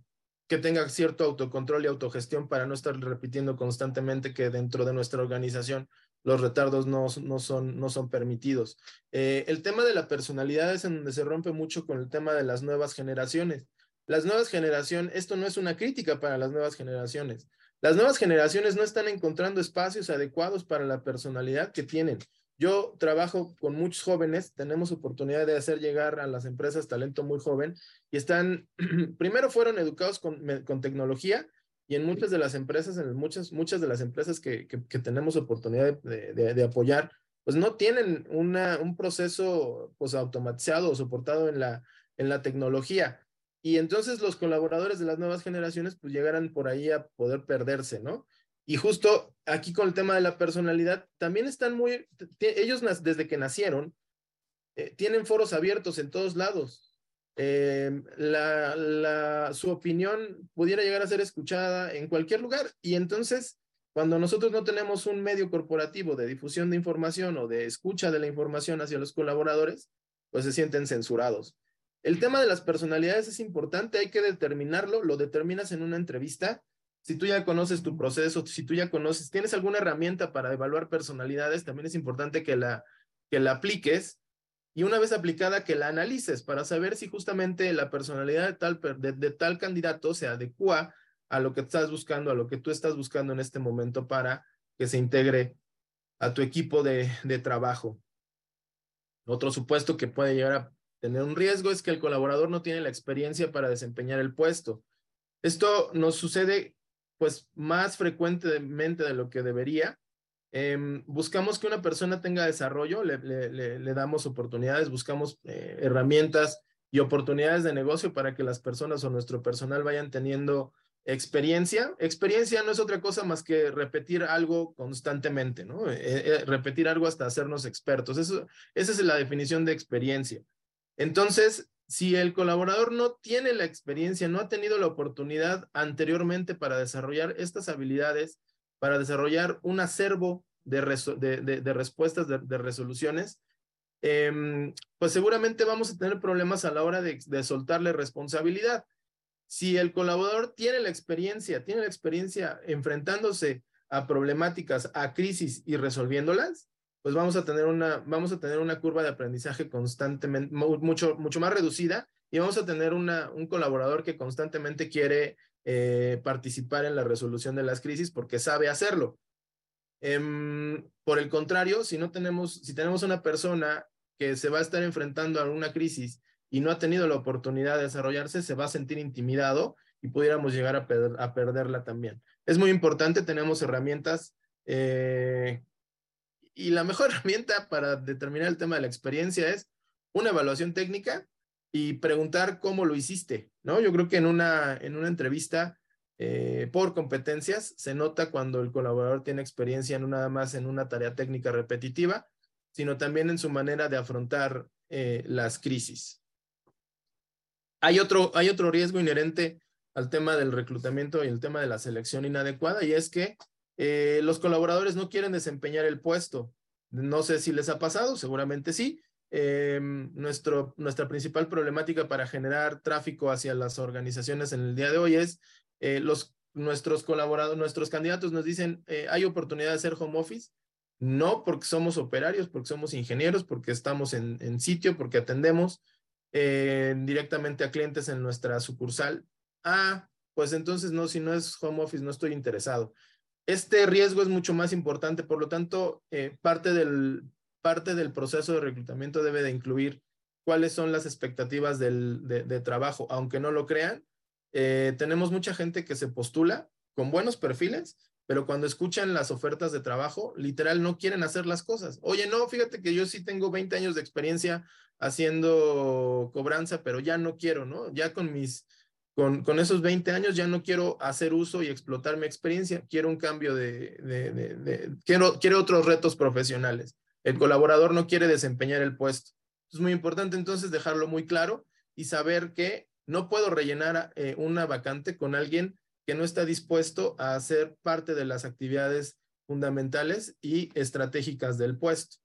que tenga cierto autocontrol y autogestión para no estar repitiendo constantemente que dentro de nuestra organización los retardos no, son, no son permitidos. Eh, el tema de la personalidad es en donde se rompe mucho con el tema de las nuevas generaciones. Las nuevas generaciones, esto no es una crítica para las nuevas generaciones. Las nuevas generaciones no están encontrando espacios adecuados para la personalidad que tienen. Yo trabajo con muchos jóvenes, tenemos oportunidad de hacer llegar a las empresas talento muy joven y están, <clears throat> primero fueron educados con, tecnología y en muchas de las empresas, en muchas, muchas de las empresas que, tenemos oportunidad de, apoyar, pues no tienen un proceso pues automatizado o soportado en la, en la tecnología. Y entonces los colaboradores de las nuevas generaciones pues llegarán por ahí a poder perderse, ¿no? Y justo aquí con el tema de la personalidad, también están muy, ellos desde que nacieron, eh, tienen foros abiertos en todos lados. Em, la, su opinión pudiera llegar a ser escuchada en cualquier lugar. Y entonces, cuando nosotros no tenemos un medio corporativo de difusión de información o de escucha de la información hacia los colaboradores, pues se sienten censurados. El tema de las personalidades es importante, hay que determinarlo, lo determinas en una entrevista si tú ya conoces tu proceso, si tú ya conoces, tienes alguna herramienta para evaluar personalidades, también es importante que la, que la apliques y una vez aplicada que la analices para saber si justamente la personalidad de tal, de, tal candidato se adecua a lo que estás buscando, a lo que tú estás buscando en este momento para que se integre a tu equipo de, de trabajo. Otro supuesto que puede llegar a tener un riesgo es que el colaborador no tiene la experiencia para desempeñar el puesto. Esto nos sucede pues más frecuentemente de lo que debería. Em, buscamos que una persona tenga desarrollo, le, le, damos oportunidades, buscamos eh, herramientas y oportunidades de negocio para que las personas o nuestro personal vayan teniendo experiencia. Experiencia no es otra cosa más que repetir algo constantemente, ¿no? Eh, eh, repetir algo hasta hacernos expertos. Eso, esa es la definición de experiencia. Entonces, si el colaborador no tiene la experiencia, no ha tenido la oportunidad anteriormente para desarrollar estas habilidades, para desarrollar un acervo de, respuestas, de, resoluciones, em, pues seguramente vamos a tener problemas a la hora de, de soltarle responsabilidad. Si el colaborador tiene la experiencia, tiene la experiencia enfrentándose a problemáticas, a crisis y resolviéndolas, pues vamos a tener una, vamos a tener una curva de aprendizaje constantemente, mucho, mucho más reducida y vamos a tener una, un colaborador que constantemente quiere eh, participar en la resolución de las crisis porque sabe hacerlo. Em, por el contrario, si no tenemos, si tenemos una persona que se va a estar enfrentando a una crisis y no ha tenido la oportunidad de desarrollarse, se va a sentir intimidado y pudiéramos llegar a, a perderla también. Es muy importante, tenemos herramientas eh, y la mejor <laughs> herramienta para determinar el tema de la experiencia es una evaluación técnica y preguntar cómo lo hiciste, ¿no? Yo creo que en una, en una entrevista eh, por competencias se nota cuando el colaborador tiene experiencia no nada más en una tarea técnica repetitiva, sino también en su manera de afrontar eh, las crisis. Hay otro, hay otro riesgo inherente al tema del reclutamiento y el tema de la selección inadecuada y es que eh, los colaboradores no quieren desempeñar el puesto. No sé si les ha pasado, seguramente sí. Em, nuestro, nuestra principal problemática para generar tráfico hacia las organizaciones en el día de hoy es eh, los, nuestros colaboradores, nuestros candidatos nos dicen, eh, hay oportunidad de hacer home office. No porque somos operarios, porque somos ingenieros, porque estamos en sitio, porque atendemos directamente a clientes en nuestra sucursal. Ah, pues entonces no, si no es home office, no estoy interesado. Este riesgo es mucho más importante, por lo tanto, eh, parte, del, parte del proceso de reclutamiento debe de incluir cuáles son las expectativas del, de, trabajo, aunque no lo crean. Eh, tenemos mucha gente que se postula con buenos perfiles, pero cuando escuchan las ofertas de trabajo, literal no quieren hacer las cosas. Oye, no, fíjate que yo sí tengo 20 años de experiencia haciendo cobranza, pero ya no quiero, ¿no? Ya con mis con, esos 20 años ya no quiero hacer uso y explotar mi experiencia, quiero un cambio de, quiero, quiero otros retos profesionales. El colaborador no quiere desempeñar el puesto. Es muy importante entonces dejarlo muy claro y saber que no puedo rellenar eh, una vacante con alguien que no está dispuesto a hacer parte de las actividades fundamentales y estratégicas del puesto.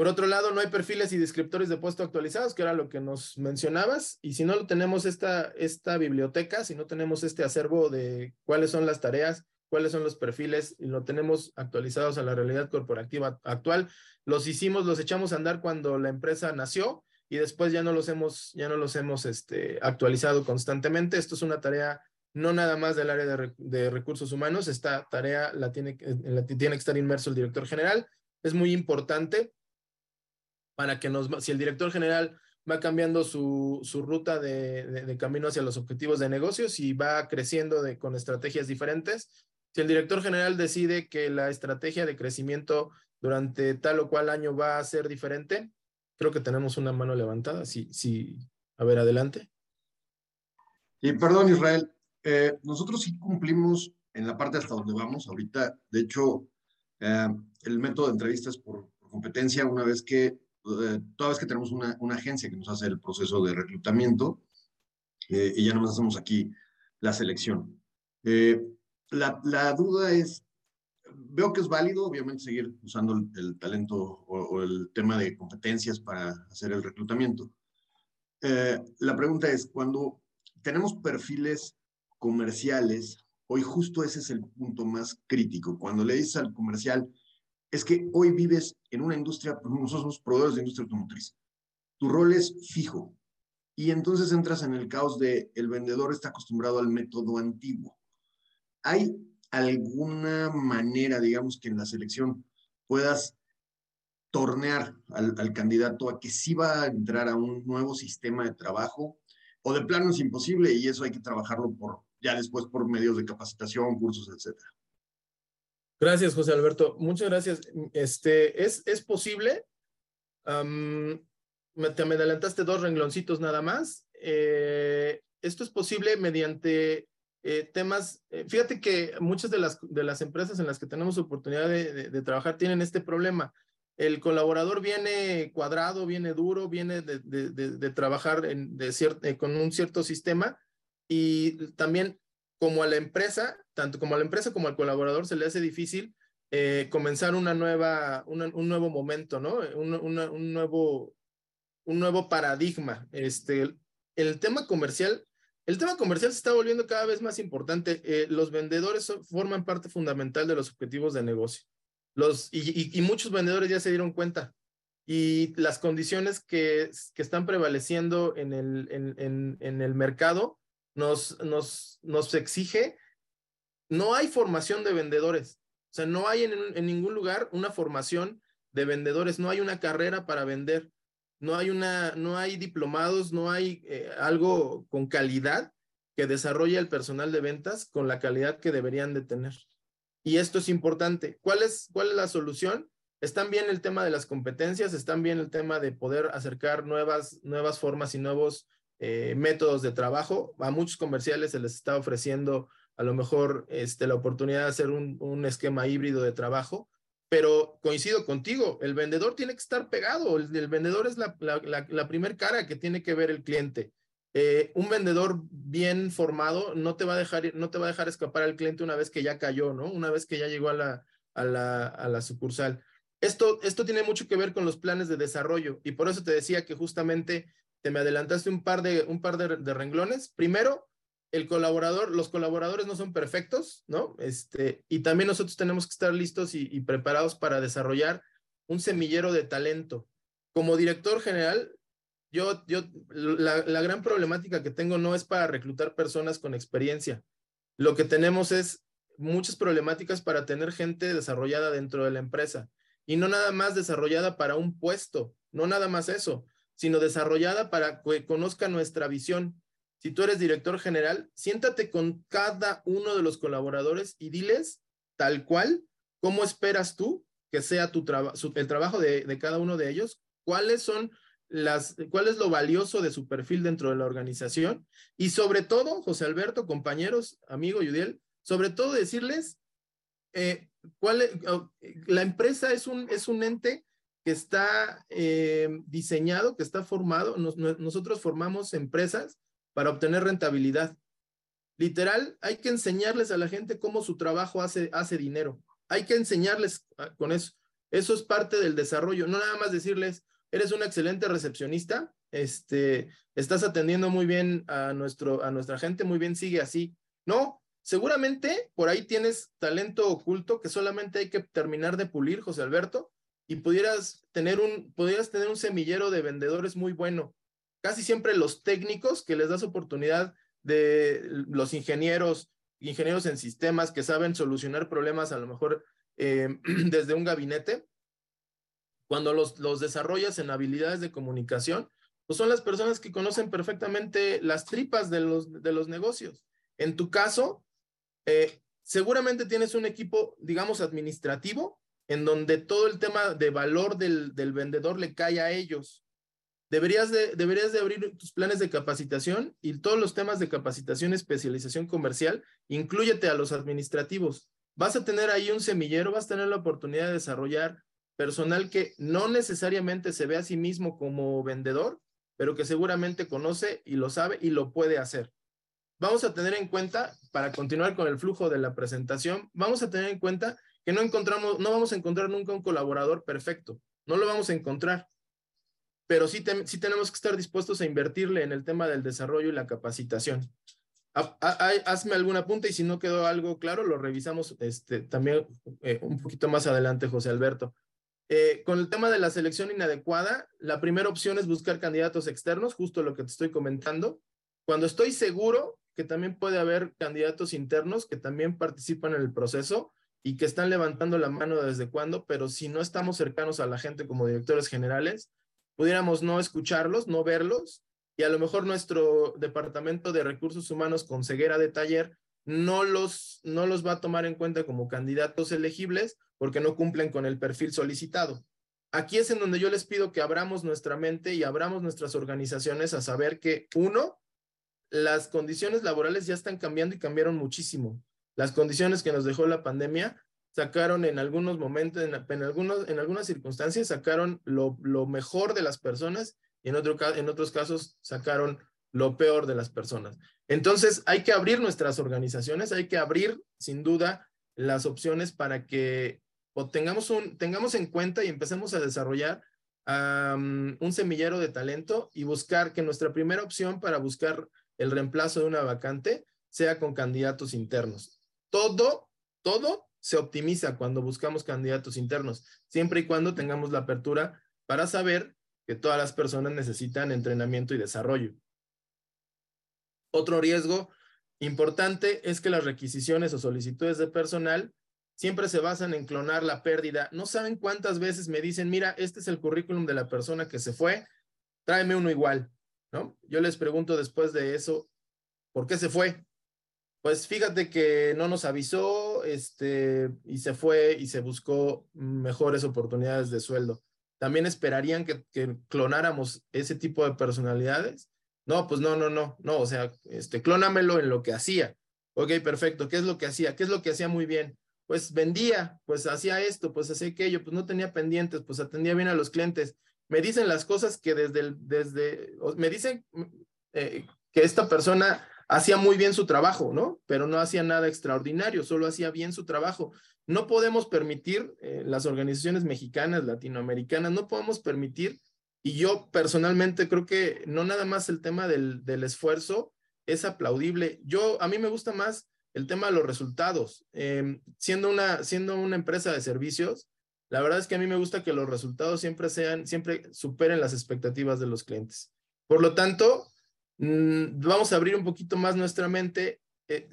Por otro lado, no hay perfiles y descriptores de puesto actualizados, que era lo que nos mencionabas. Y si no tenemos esta, esta biblioteca, si no tenemos este acervo de cuáles son las tareas, cuáles son los perfiles y lo tenemos actualizados a la realidad corporativa actual, los hicimos, los echamos a andar cuando la empresa nació y después ya no los hemos, ya no los hemos este, actualizado constantemente. Esto es una tarea no nada más del área de, de recursos humanos, esta tarea la tiene, la tiene que estar inmerso el director general. Es muy importante para que nos, si el director general va cambiando su, su ruta de, de, camino hacia los objetivos de negocios y va creciendo de, con estrategias diferentes, si el director general decide que la estrategia de crecimiento durante tal o cual año va a ser diferente, creo que tenemos una mano levantada. Sí, sí. A ver, adelante. Y perdón, Israel, eh, nosotros sí cumplimos en la parte hasta donde vamos ahorita. De hecho, eh, el método de entrevistas por, por competencia, una vez que eh, toda vez que tenemos una, agencia que nos hace el proceso de reclutamiento, eh, y ya nomás hacemos aquí la selección. Eh, la, duda es, veo que es válido, obviamente, seguir usando el, talento o, o, el tema de competencias para hacer el reclutamiento. La pregunta es, cuando tenemos perfiles comerciales, hoy justo ese es el punto más crítico. Cuando le dices al comercial, es que hoy vives en una industria, nosotros somos proveedores de industria automotriz. Tu rol es fijo. Y entonces entras en el caos de el vendedor está acostumbrado al método antiguo. ¿Hay alguna manera, digamos, que en la selección puedas tornear al, candidato a que sí va a entrar a un nuevo sistema de trabajo? ¿O de plano es imposible y eso hay que trabajarlo por, ya después por medios de capacitación, cursos, etcétera? Gracias, José Alberto. Muchas gracias. Este, ¿es, es posible? Um, me, te adelantaste dos rengloncitos nada más. Eh, esto es posible mediante eh, temas. Eh, fíjate que muchas de las, de las empresas en las que tenemos oportunidad de, trabajar tienen este problema. El colaborador viene cuadrado, viene duro, viene de, de trabajar en, de con un cierto sistema y también como a la empresa, tanto como a la empresa como al colaborador se le hace difícil eh, comenzar una nueva, un nuevo momento, ¿no? Un, un, nuevo, un nuevo paradigma. Este, el tema comercial, el tema comercial se está volviendo cada vez más importante. Eh, los vendedores forman parte fundamental de los objetivos de negocio. Los, y, y, y, muchos vendedores ya se dieron cuenta. Y las condiciones que, que están prevaleciendo en el, en, en, en el mercado nos, nos, nos exige, no hay formación de vendedores. O sea, no hay en, en, ningún lugar una formación de vendedores, no hay una carrera para vender, no hay, una, no hay diplomados, no hay eh, algo con calidad que desarrolle el personal de ventas con la calidad que deberían de tener. Y esto es importante. ¿Cuál es, cuál es la solución? Están bien el tema de las competencias, están bien el tema de poder acercar nuevas, nuevas formas y nuevos eh, métodos de trabajo. A muchos comerciales se les está ofreciendo a lo mejor este, la oportunidad de hacer un, un esquema híbrido de trabajo, pero coincido contigo, el vendedor tiene que estar pegado, el, vendedor es la, la, la, la primer cara que tiene que ver el cliente. Eh, un vendedor bien formado no te va a dejar no te va a dejar escapar al cliente una vez que ya cayó, ¿no? Una vez que ya llegó a la, a la, a la sucursal. Esto, esto tiene mucho que ver con los planes de desarrollo y por eso te decía que justamente te me adelantaste un par de, un par de, renglones. Primero, el colaborador, los colaboradores no son perfectos, ¿no? Este, y también nosotros tenemos que estar listos y, y preparados para desarrollar un semillero de talento. Como director general, yo, yo, la, la gran problemática que tengo no es para reclutar personas con experiencia. Lo que tenemos es muchas problemáticas para tener gente desarrollada dentro de la empresa y no nada más desarrollada para un puesto, no nada más eso, sino desarrollada para que conozca nuestra visión. Si tú eres director general, siéntate con cada uno de los colaboradores y diles tal cual cómo esperas tú que sea tu el trabajo de, cada uno de ellos, cuáles son las, cuál es lo valioso de su perfil dentro de la organización y sobre todo, José Alberto, compañeros, amigo Yudiel, sobre todo decirles eh, cuál, la empresa es un, es un ente que está eh, diseñado, que está formado. Nos, nosotros formamos empresas para obtener rentabilidad. Literal, hay que enseñarles a la gente cómo su trabajo hace, hace dinero. Hay que enseñarles con eso. Eso es parte del desarrollo, no nada más decirles, eres un excelente recepcionista, este, estás atendiendo muy bien a, nuestro, a nuestra gente, muy bien, sigue así. No, seguramente por ahí tienes talento oculto que solamente hay que terminar de pulir, José Alberto, y pudieras tener un, pudieras tener un semillero de vendedores muy bueno. Casi siempre los técnicos que les das oportunidad de los ingenieros, ingenieros en sistemas que saben solucionar problemas a lo mejor eh, <clears throat> desde un gabinete, cuando los, los desarrollas en habilidades de comunicación, pues son las personas que conocen perfectamente las tripas de los, de los negocios. En tu caso, eh, seguramente tienes un equipo, digamos, administrativo, en donde todo el tema de valor del, del vendedor le cae a ellos. Deberías de, deberías de abrir tus planes de capacitación y todos los temas de capacitación, especialización comercial, incluyete a los administrativos. Vas a tener ahí un semillero, vas a tener la oportunidad de desarrollar personal que no necesariamente se ve a sí mismo como vendedor, pero que seguramente conoce y lo sabe y lo puede hacer. Vamos a tener en cuenta, para continuar con el flujo de la presentación, vamos a tener en cuenta que no encontramos, no vamos a encontrar nunca un colaborador perfecto, no lo vamos a encontrar, pero sí, sí tenemos que estar dispuestos a invertirle en el tema del desarrollo y la capacitación. hazme algún apunte y si no quedó algo claro, lo revisamos este, también eh, un poquito más adelante, José Alberto. Eh, con el tema de la selección inadecuada, la primera opción es buscar candidatos externos, justo lo que te estoy comentando. Cuando estoy seguro que también puede haber candidatos internos que también participan en el proceso y que están levantando la mano desde cuándo, pero si no estamos cercanos a la gente como directores generales, pudiéramos no escucharlos, no verlos, y a lo mejor nuestro departamento de recursos humanos con ceguera de taller no los, no los va a tomar en cuenta como candidatos elegibles porque no cumplen con el perfil solicitado. Aquí es en donde yo les pido que abramos nuestra mente y abramos nuestras organizaciones a saber que, uno, las condiciones laborales ya están cambiando y cambiaron muchísimo. Las condiciones que nos dejó la pandemia sacaron en algunos momentos, en, algunos, en algunas circunstancias, sacaron lo, lo, mejor de las personas y en, otro, en otros casos sacaron lo peor de las personas. Entonces, hay que abrir nuestras organizaciones, hay que abrir, sin duda, las opciones para que tengamos, un, tengamos en cuenta y empecemos a desarrollar un semillero de talento y buscar que nuestra primera opción para buscar el reemplazo de una vacante sea con candidatos internos. Todo, todo se optimiza cuando buscamos candidatos internos, siempre y cuando tengamos la apertura para saber que todas las personas necesitan entrenamiento y desarrollo. Otro riesgo importante es que las requisiciones o solicitudes de personal siempre se basan en clonar la pérdida. No saben cuántas veces me dicen, mira, este es el currículum de la persona que se fue, tráeme uno igual, ¿no? Yo les pregunto después de eso, ¿por qué se fue? Pues fíjate que no nos avisó, este, y se fue y se buscó mejores oportunidades de sueldo. ¿También esperarían que, clonáramos ese tipo de personalidades? No, pues no, no, no, no, o sea, este, clónamelo en lo que hacía. Ok, perfecto. ¿Qué es lo que hacía? ¿Qué es lo que hacía muy bien? Pues vendía, pues hacía esto, pues hacía aquello, pues no tenía pendientes, pues atendía bien a los clientes. Me dicen las cosas que desde, el, desde, me dicen eh, que esta persona hacía muy bien su trabajo, ¿no? Pero no hacía nada extraordinario, solo hacía bien su trabajo. No podemos permitir, eh, las organizaciones mexicanas, latinoamericanas, no podemos permitir y yo personalmente creo que no nada más el tema del, del esfuerzo es aplaudible. Yo, a mí me gusta más el tema de los resultados. Em, siendo, una, siendo una empresa de servicios, la verdad es que a mí me gusta que los resultados siempre sean, siempre superen las expectativas de los clientes. Por lo tanto, mm, vamos a abrir un poquito más nuestra mente. Eh,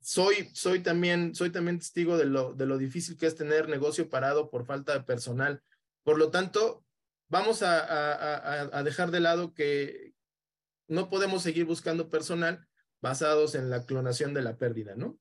soy, soy, también, soy también testigo de lo, de lo difícil que es tener negocio parado por falta de personal. Por lo tanto, vamos a, dejar de lado que no podemos seguir buscando personal basados en la clonación de la pérdida, ¿no?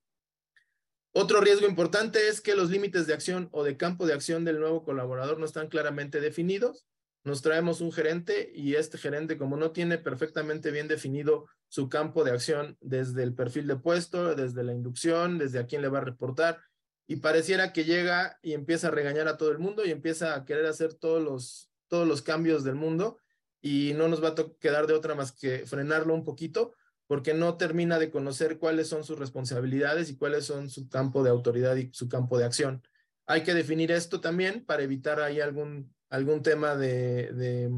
Otro riesgo importante es que los límites de acción o de campo de acción del nuevo colaborador no están claramente definidos. Nos traemos un gerente y este gerente, como no tiene perfectamente bien definido su campo de acción desde el perfil de puesto, desde la inducción, desde a quién le va a reportar, y pareciera que llega y empieza a regañar a todo el mundo y empieza a querer hacer todos los todos los cambios del mundo y no nos va a quedar de otra más que frenarlo un poquito porque no termina de conocer cuáles son sus responsabilidades y cuáles son su campo de autoridad y su campo de acción. hay que definir esto también para evitar ahí algún, algún tema de,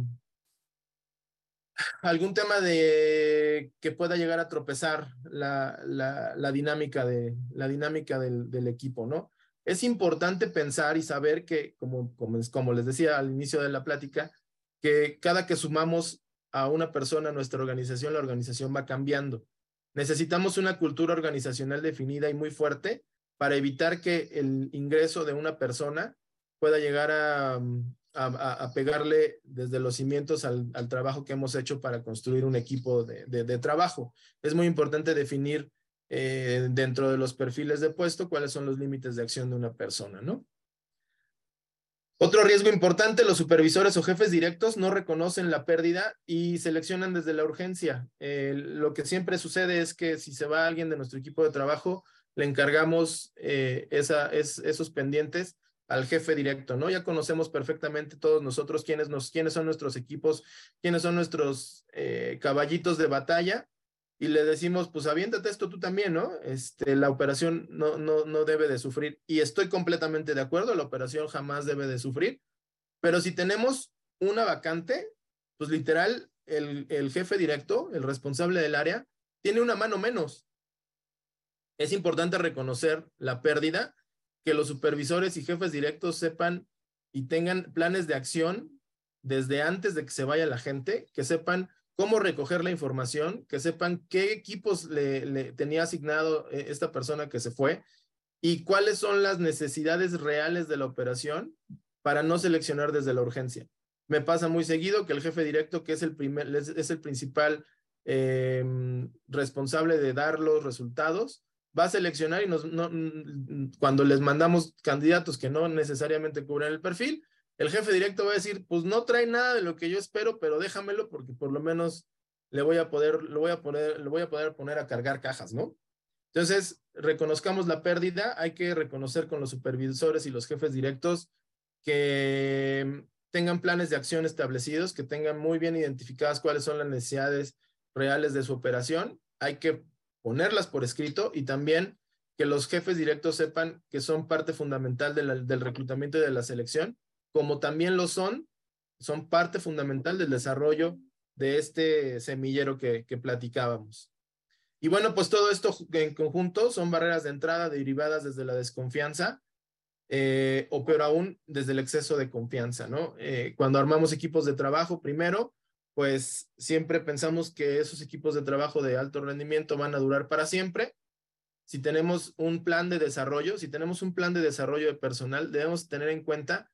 algún tema de que pueda llegar a tropezar la, la, dinámica, de, la dinámica del, del, equipo, ¿no? Es importante pensar y saber que, como, como, como les decía al inicio de la plática, que cada que sumamos a una persona a nuestra organización, la organización va cambiando. Necesitamos una cultura organizacional definida y muy fuerte para evitar que el ingreso de una persona pueda llegar a, a, pegarle desde los cimientos al, trabajo que hemos hecho para construir un equipo de, trabajo. Es muy importante definir eh, dentro de los perfiles de puesto cuáles son los límites de acción de una persona, ¿no? Otro riesgo importante, los supervisores o jefes directos no reconocen la pérdida y seleccionan desde la urgencia. Lo que siempre sucede es que si se va alguien de nuestro equipo de trabajo, le encargamos eh, esa, es, esos pendientes al jefe directo, ¿no? Ya conocemos perfectamente todos nosotros quiénes, nos, quiénes son nuestros equipos, quiénes son nuestros eh, caballitos de batalla y le decimos, pues aviéntate esto tú también, ¿no? Este, la operación no, no, no debe de sufrir y estoy completamente de acuerdo, la operación jamás debe de sufrir, pero si tenemos una vacante, pues literal, el, el jefe directo, el responsable del área, tiene una mano menos. Es importante reconocer la pérdida que los supervisores y jefes directos sepan y tengan planes de acción desde antes de que se vaya la gente, que sepan cómo recoger la información, que sepan qué equipos le, tenía asignado eh, esta persona que se fue y cuáles son las necesidades reales de la operación para no seleccionar desde la urgencia. Me pasa muy seguido que el jefe directo, que es el, primer, es el principal eh, responsable de dar los resultados, va a seleccionar y nos, no, cuando les mandamos candidatos que no necesariamente cubren el perfil, el jefe directo va a decir, pues no trae nada de lo que yo espero, pero déjamelo porque por lo menos le voy a poder, lo voy a poner, le voy a poder poner a cargar cajas, ¿no? Entonces, reconozcamos la pérdida, hay que reconocer con los supervisores y los jefes directos que tengan planes de acción establecidos, que tengan muy bien identificadas cuáles son las necesidades reales de su operación. Hay que ponerlas por escrito y también que los jefes directos sepan que son parte fundamental del reclutamiento y de la selección, como también lo son, son parte fundamental del desarrollo de este semillero que, que platicábamos. Y bueno, pues todo esto en conjunto son barreras de entrada derivadas desde la desconfianza eh, o peor aún desde el exceso de confianza, ¿no? Eh, cuando armamos equipos de trabajo, primero, pues siempre pensamos que esos equipos de trabajo de alto rendimiento van a durar para siempre. Si tenemos un plan de desarrollo, si tenemos un plan de desarrollo de personal, debemos tener en cuenta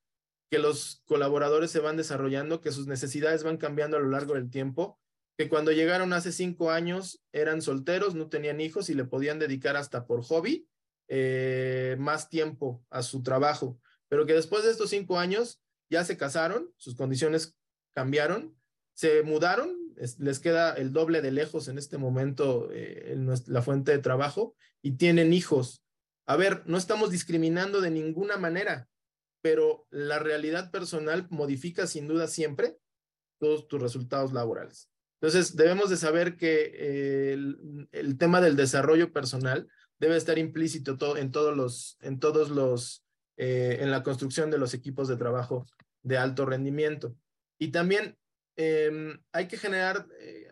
que los colaboradores se van desarrollando, que sus necesidades van cambiando a lo largo del tiempo, que cuando llegaron hace cinco años eran solteros, no tenían hijos y le podían dedicar hasta por hobby eh, más tiempo a su trabajo, pero que después de estos cinco años ya se casaron, sus condiciones cambiaron se mudaron, les queda el doble de lejos en este momento eh, en la fuente de trabajo y tienen hijos. A ver, no estamos discriminando de ninguna manera, pero la realidad personal modifica sin duda siempre todos tus resultados laborales. Entonces, debemos de saber que eh, el, el, tema del desarrollo personal debe estar implícito todo, en todos los, en todos los, eh, en la construcción de los equipos de trabajo de alto rendimiento. Y también eh, hay que generar eh,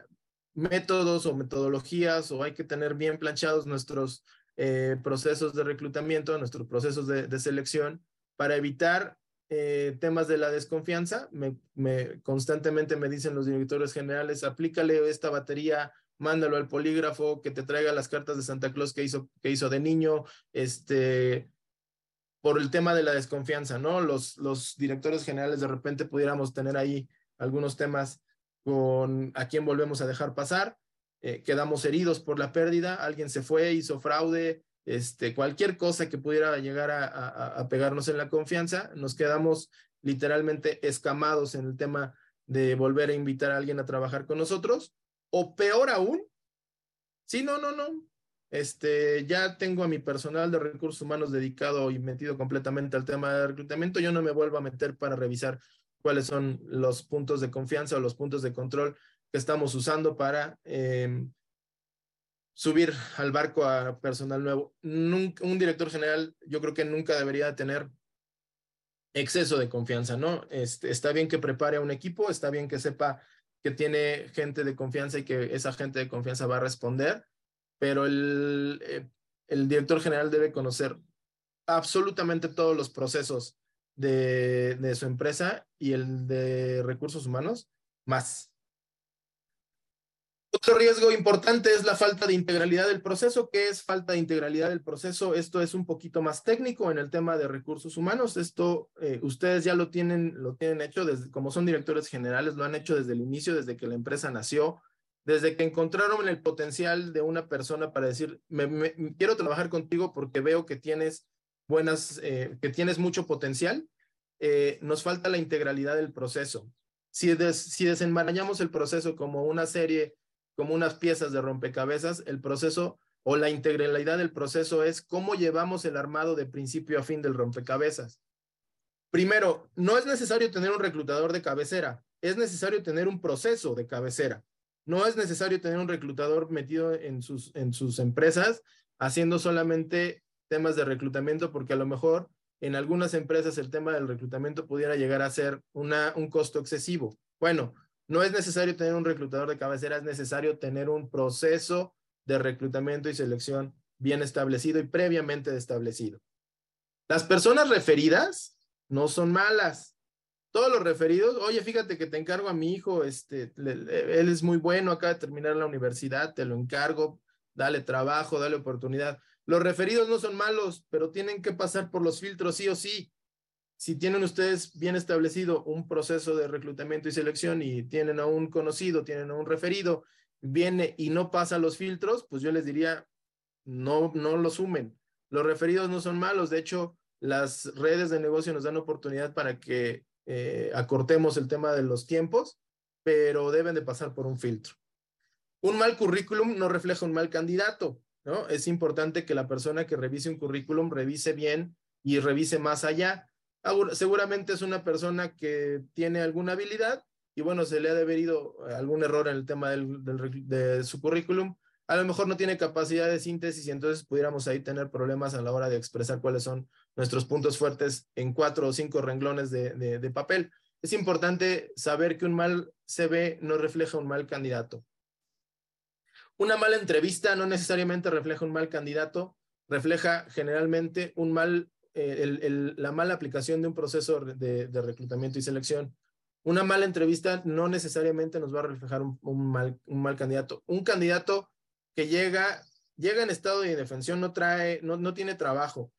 métodos o metodologías o hay que tener bien planchados nuestros eh, procesos de reclutamiento, nuestros procesos de, selección para evitar eh, temas de la desconfianza. Me, constantemente me dicen los directores generales, aplícale esta batería, mándalo al polígrafo, que te traiga las cartas de Santa Claus que hizo, que hizo de niño, este, por el tema de la desconfianza, ¿no? Los, los directores generales de repente pudiéramos tener ahí algunos temas con a quién volvemos a dejar pasar, eh, quedamos heridos por la pérdida, alguien se fue, hizo fraude, este, cualquier cosa que pudiera llegar a, a, pegarnos en la confianza, nos quedamos literalmente escamados en el tema de volver a invitar a alguien a trabajar con nosotros, o peor aún, sí, no, no, no, este, ya tengo a mi personal de recursos humanos dedicado y metido completamente al tema de reclutamiento, yo no me vuelvo a meter para revisar cuáles son los puntos de confianza o los puntos de control que estamos usando para eh, subir al barco a personal nuevo. Un director general yo creo que nunca debería tener exceso de confianza, ¿no? Este, está bien que prepare a un equipo, está bien que sepa que tiene gente de confianza y que esa gente de confianza va a responder, pero el, eh, el director general debe conocer absolutamente todos los procesos de, su empresa y el de recursos humanos más. Otro riesgo importante es la falta de integralidad del proceso. ¿Qué es falta de integralidad del proceso? Esto es un poquito más técnico en el tema de recursos humanos. Esto eh, ustedes ya lo tienen, lo tienen hecho, desde, como son directores generales, lo han hecho desde el inicio, desde que la empresa nació, desde que encontraron el potencial de una persona para decir, quiero trabajar contigo porque veo que tienes buenas, eh, que tienes mucho potencial. Eh, nos falta la integralidad del proceso. Si, si desenmarañamos el proceso como una serie como unas piezas de rompecabezas, el proceso o la integralidad del proceso es cómo llevamos el armado de principio a fin del rompecabezas. Primero, no es necesario tener un reclutador de cabecera, es necesario tener un proceso de cabecera. No es necesario tener un reclutador metido en sus, en sus empresas haciendo solamente temas de reclutamiento, porque a lo mejor en algunas empresas el tema del reclutamiento pudiera llegar a ser una, un costo excesivo. Bueno, no es necesario tener un reclutador de cabecera, es necesario tener un proceso de reclutamiento y selección bien establecido y previamente establecido. Las personas referidas no son malas. Todos los referidos, oye, fíjate que te encargo a mi hijo, este, él es muy bueno, acaba de terminar la universidad, te lo encargo, dale trabajo, dale oportunidad. Los referidos no son malos, pero tienen que pasar por los filtros sí o sí si tienen ustedes bien establecido un proceso de reclutamiento y selección y tienen a un conocido, tienen a un referido, viene y no pasa los filtros, pues yo les diría, no, no lo sumen. Los referidos no son malos, de hecho, las redes de negocio nos dan oportunidad para que eh, acortemos el tema de los tiempos, pero deben de pasar por un filtro. Un mal currículum no refleja un mal candidato, Es importante que la persona que revise un currículum revise bien y revise más allá seguramente es una persona que tiene alguna habilidad y bueno, se le ha debido algún error en el tema de su currículum. A lo mejor no tiene capacidad de síntesis y entonces pudiéramos ahí tener problemas a la hora de expresar cuáles son nuestros puntos fuertes en cuatro o cinco renglones de, de papel. Es importante saber que un mal CV no refleja un mal candidato. Una mala entrevista no necesariamente refleja un mal candidato, refleja generalmente un mal eh, la mala aplicación de un proceso de, reclutamiento y selección. Una mala entrevista no necesariamente nos va a reflejar un, mal, un mal candidato. Un candidato que llega, llega en estado de indefensión, no trae, no, no tiene trabajo.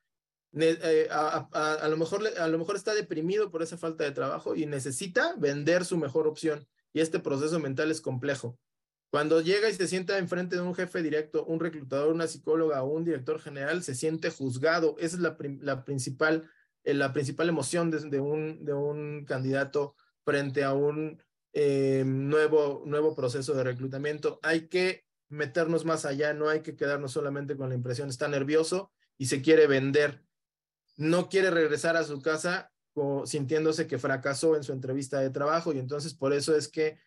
Eh, a, lo mejor, a lo mejor está deprimido por esa falta de trabajo y necesita vender su mejor opción. Y este proceso mental es complejo. Cuando llega y se sienta enfrente de un jefe directo, un reclutador, una psicóloga o un director general, se siente juzgado. Esa es la, principal, eh, la principal emoción de, un, de un candidato frente a un eh, nuevo, nuevo proceso de reclutamiento. Hay que meternos más allá, no hay que quedarnos solamente con la impresión, está nervioso y se quiere vender. No quiere regresar a su casa sintiéndose que fracasó en su entrevista de trabajo y entonces por eso es que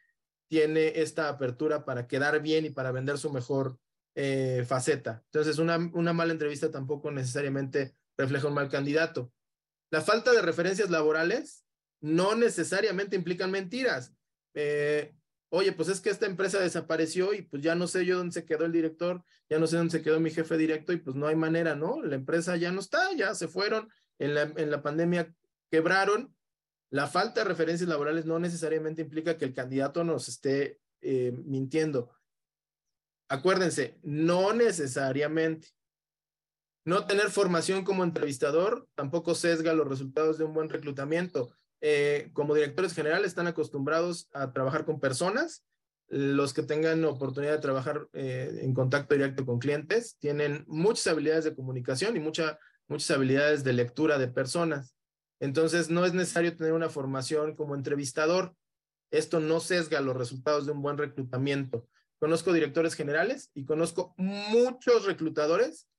tiene esta apertura para quedar bien y para vender su mejor eh, faceta. Entonces, una, una mala entrevista tampoco necesariamente refleja un mal candidato. La falta de referencias laborales no necesariamente implican mentiras. Eh, oye, pues es que esta empresa desapareció y pues ya no sé yo dónde se quedó el director, ya no sé dónde se quedó mi jefe directo y pues no hay manera, ¿no? La empresa ya no está, ya se fueron, en la, en la pandemia quebraron la falta de referencias laborales no necesariamente implica que el candidato nos esté eh, mintiendo. Acuérdense, no necesariamente. No tener formación como entrevistador tampoco sesga los resultados de un buen reclutamiento. Eh, como directores generales están acostumbrados a trabajar con personas. Los que tengan oportunidad de trabajar eh, en contacto directo con clientes tienen muchas habilidades de comunicación y muchas habilidades de lectura de personas. Entonces, no es necesario tener una formación como entrevistador. Esto no sesga los resultados de un buen reclutamiento. Conozco directores generales y conozco muchos reclutadores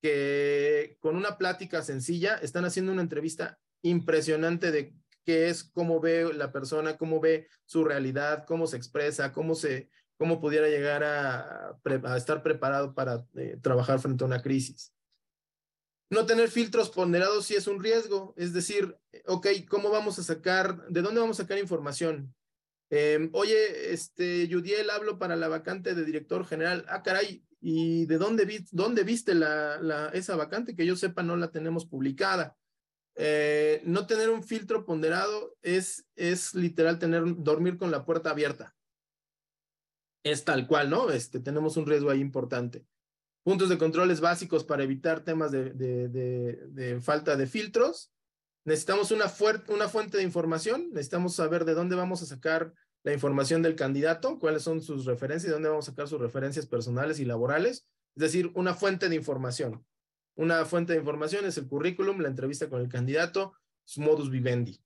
que con una plática sencilla están haciendo una entrevista impresionante de qué es, cómo ve la persona, cómo ve su realidad, cómo se expresa, cómo se, cómo pudiera llegar a, estar preparado para eh, trabajar frente a una crisis. No tener filtros ponderados sí es un riesgo, es decir, ok, ¿cómo vamos a sacar, de dónde vamos a sacar información? Em, oye, este, Yudiel, hablo para la vacante de director general. Ah, caray, ¿y de dónde, vi, dónde viste la, esa vacante? Que yo sepa, no la tenemos publicada. Eh, no tener un filtro ponderado es, es literal tener, dormir con la puerta abierta. Es tal cual, ¿no? Este, tenemos un riesgo ahí importante. Puntos de controles básicos para evitar temas de, de, de, falta de filtros. Necesitamos una, una fuente de información, necesitamos saber de dónde vamos a sacar la información del candidato, cuáles son sus referencias, de dónde vamos a sacar sus referencias personales y laborales, es decir, una fuente de información. Una fuente de información es el currículum, la entrevista con el candidato, su modus vivendi.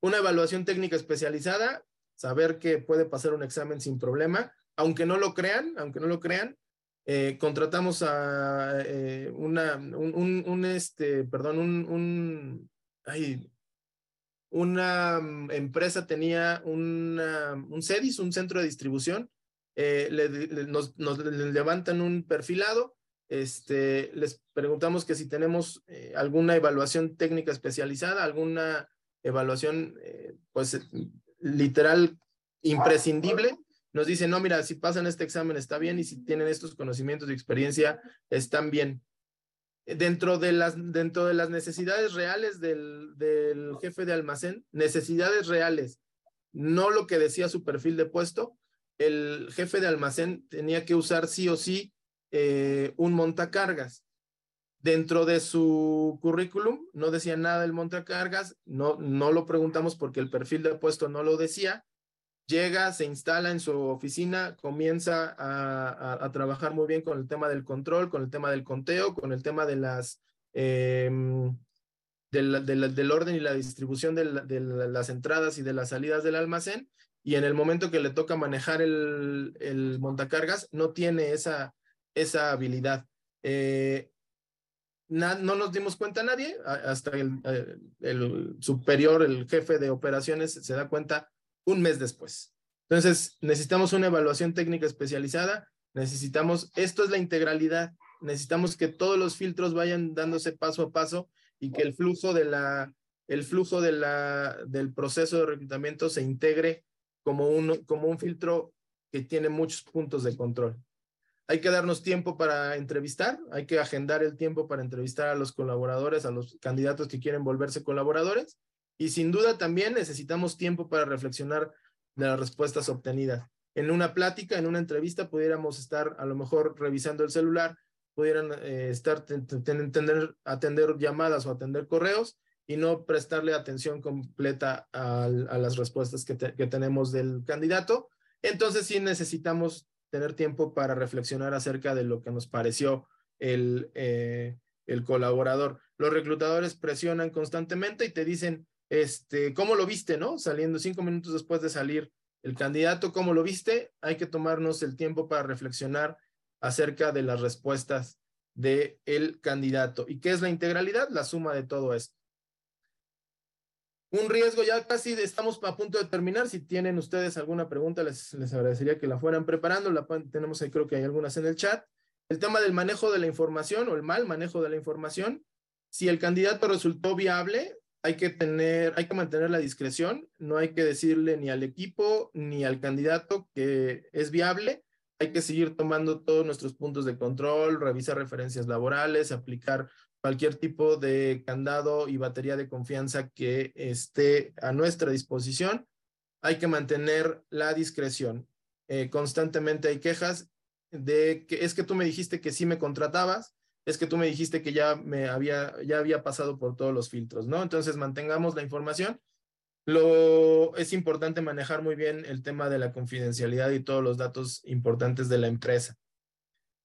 Una evaluación técnica especializada, saber que puede pasar un examen sin problema, aunque no lo crean, aunque no lo crean, eh, contratamos a eh, una, un, un, este, perdón, un, un ay, una mm, empresa tenía una, un CEDIS, un centro de distribución, eh, le, nos, nos levantan un perfilado, este, les preguntamos que si tenemos alguna evaluación técnica especializada, alguna evaluación, pues literal imprescindible, nos dicen, no, mira, si pasan este examen está bien y si tienen estos conocimientos y experiencia están bien. Dentro de las, dentro de las necesidades reales del, del jefe de almacén, necesidades reales, no lo que decía su perfil de puesto, el jefe de almacén tenía que usar sí o sí eh, un montacargas. Dentro de su currículum no decía nada del montacargas, no, no lo preguntamos porque el perfil de puesto no lo decía, llega, se instala en su oficina, comienza a, trabajar muy bien con el tema del control, con el tema del conteo, con el tema de las, em, del, orden y la distribución de, las entradas y de las salidas del almacén. Y en el momento que le toca manejar el, montacargas, no tiene esa, esa habilidad. Eh, no nos dimos cuenta nadie, hasta el, el, superior, el jefe de operaciones, se da cuenta un mes después. Entonces, necesitamos una evaluación técnica especializada, necesitamos, esto es la integralidad, necesitamos que todos los filtros vayan dándose paso a paso y que el flujo de la, el flujo de la, del proceso de reclutamiento se integre como un, como un filtro que tiene muchos puntos de control. Hay que darnos tiempo para entrevistar, hay que agendar el tiempo para entrevistar a los colaboradores, a los candidatos que quieren volverse colaboradores y sin duda también necesitamos tiempo para reflexionar de las respuestas obtenidas. En una plática, en una entrevista, pudiéramos estar a lo mejor revisando el celular, pudieran eh, estar tener, atender llamadas o atender correos y no prestarle atención completa a, las respuestas que, tenemos del candidato. Entonces sí necesitamos tener tiempo para reflexionar acerca de lo que nos pareció el, eh, el colaborador. Los reclutadores presionan constantemente y te dicen, este, ¿cómo lo viste, no? Saliendo cinco minutos después de salir el candidato, ¿cómo lo viste? Hay que tomarnos el tiempo para reflexionar acerca de las respuestas del el candidato. ¿Y qué es la integralidad? La suma de todo esto. Un riesgo, ya casi estamos a punto de terminar. Si tienen ustedes alguna pregunta, les, les agradecería que la fueran preparando. La, tenemos ahí, creo que hay algunas en el chat. El tema del manejo de la información o el mal manejo de la información. Si el candidato resultó viable, hay que tener, hay que mantener la discreción, no hay que decirle ni al equipo ni al candidato que es viable, hay que seguir tomando todos nuestros puntos de control, revisar referencias laborales, aplicar cualquier tipo de candado y batería de confianza que esté a nuestra disposición. Hay que mantener la discreción. Eh, constantemente hay quejas de que es que tú me dijiste que sí me contratabas, es que tú me dijiste que ya me había, ya había pasado por todos los filtros, ¿no? Entonces mantengamos la información. Lo, es importante manejar muy bien el tema de la confidencialidad y todos los datos importantes de la empresa.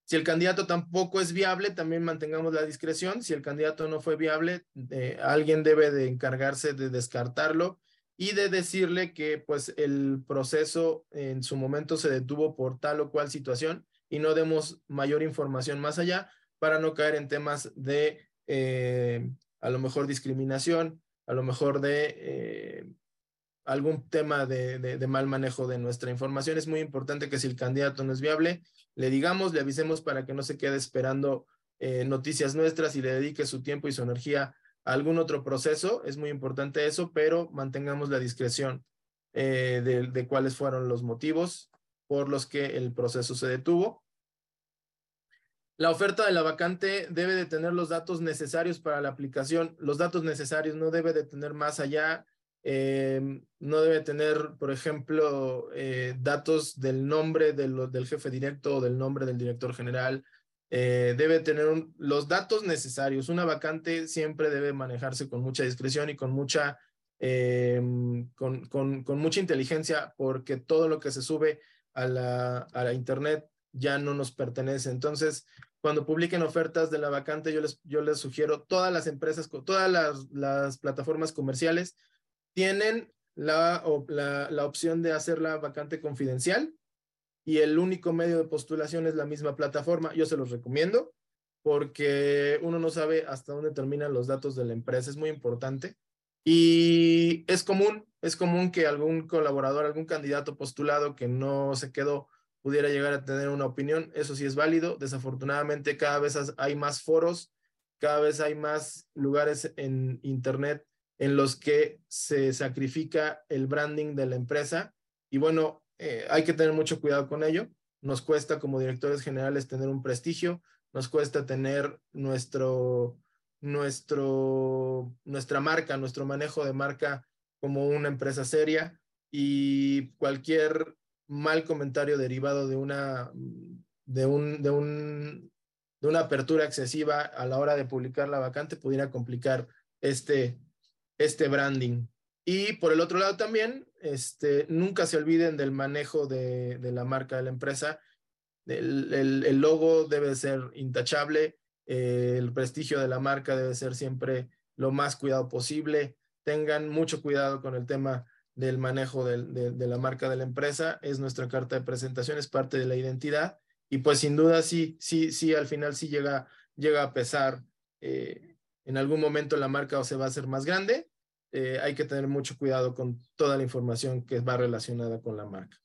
Si el candidato tampoco es viable, también mantengamos la discreción. Si el candidato no fue viable, eh, alguien debe de encargarse de descartarlo y de decirle que pues el proceso en su momento se detuvo por tal o cual situación y no demos mayor información más allá para no caer en temas de eh, a lo mejor discriminación, a lo mejor de eh, algún tema de, mal manejo de nuestra información. Es muy importante que si el candidato no es viable, le digamos, le avisemos para que no se quede esperando eh, noticias nuestras y le dedique su tiempo y su energía a algún otro proceso. Es muy importante eso, pero mantengamos la discreción de, de cuáles fueron los motivos por los que el proceso se detuvo. La oferta de la vacante debe de tener los datos necesarios para la aplicación. Los datos necesarios no debe de tener más allá. Eh, no debe tener, por ejemplo, eh, datos del nombre del, jefe directo o del nombre del director general. Eh, debe tener los datos necesarios. Una vacante siempre debe manejarse con mucha discreción y con mucha, con, con, mucha inteligencia porque todo lo que se sube a la internet ya no nos pertenece. Entonces, cuando publiquen ofertas de la vacante, yo les, yo les sugiero, todas las empresas, todas las, las plataformas comerciales tienen la, la, opción de hacer la vacante confidencial y el único medio de postulación es la misma plataforma. Yo se los recomiendo porque uno no sabe hasta dónde terminan los datos de la empresa, es muy importante. Y es común, es común que algún colaborador, algún candidato postulado que no se quedó pudiera llegar a tener una opinión, eso sí es válido. Desafortunadamente cada vez hay más foros, cada vez hay más lugares en Internet en los que se sacrifica el branding de la empresa y bueno, eh, hay que tener mucho cuidado con ello. Nos cuesta como directores generales tener un prestigio, nos cuesta tener nuestro, nuestro, nuestra marca, nuestro manejo de marca como una empresa seria y cualquier mal comentario derivado de una, de un, de un, de una apertura excesiva a la hora de publicar la vacante pudiera complicar este, este branding. Y por el otro lado también, este, nunca se olviden del manejo de, de la marca de la empresa. El, el, el logo debe ser intachable, eh, el prestigio de la marca debe ser siempre lo más cuidado posible. Tengan mucho cuidado con el tema del manejo de, la marca de la empresa, es nuestra carta de presentación, es parte de la identidad y pues sin duda sí, sí, sí, al final sí llega, llega a pesar, eh, en algún momento la marca o se va a hacer más grande, eh, hay que tener mucho cuidado con toda la información que va relacionada con la marca.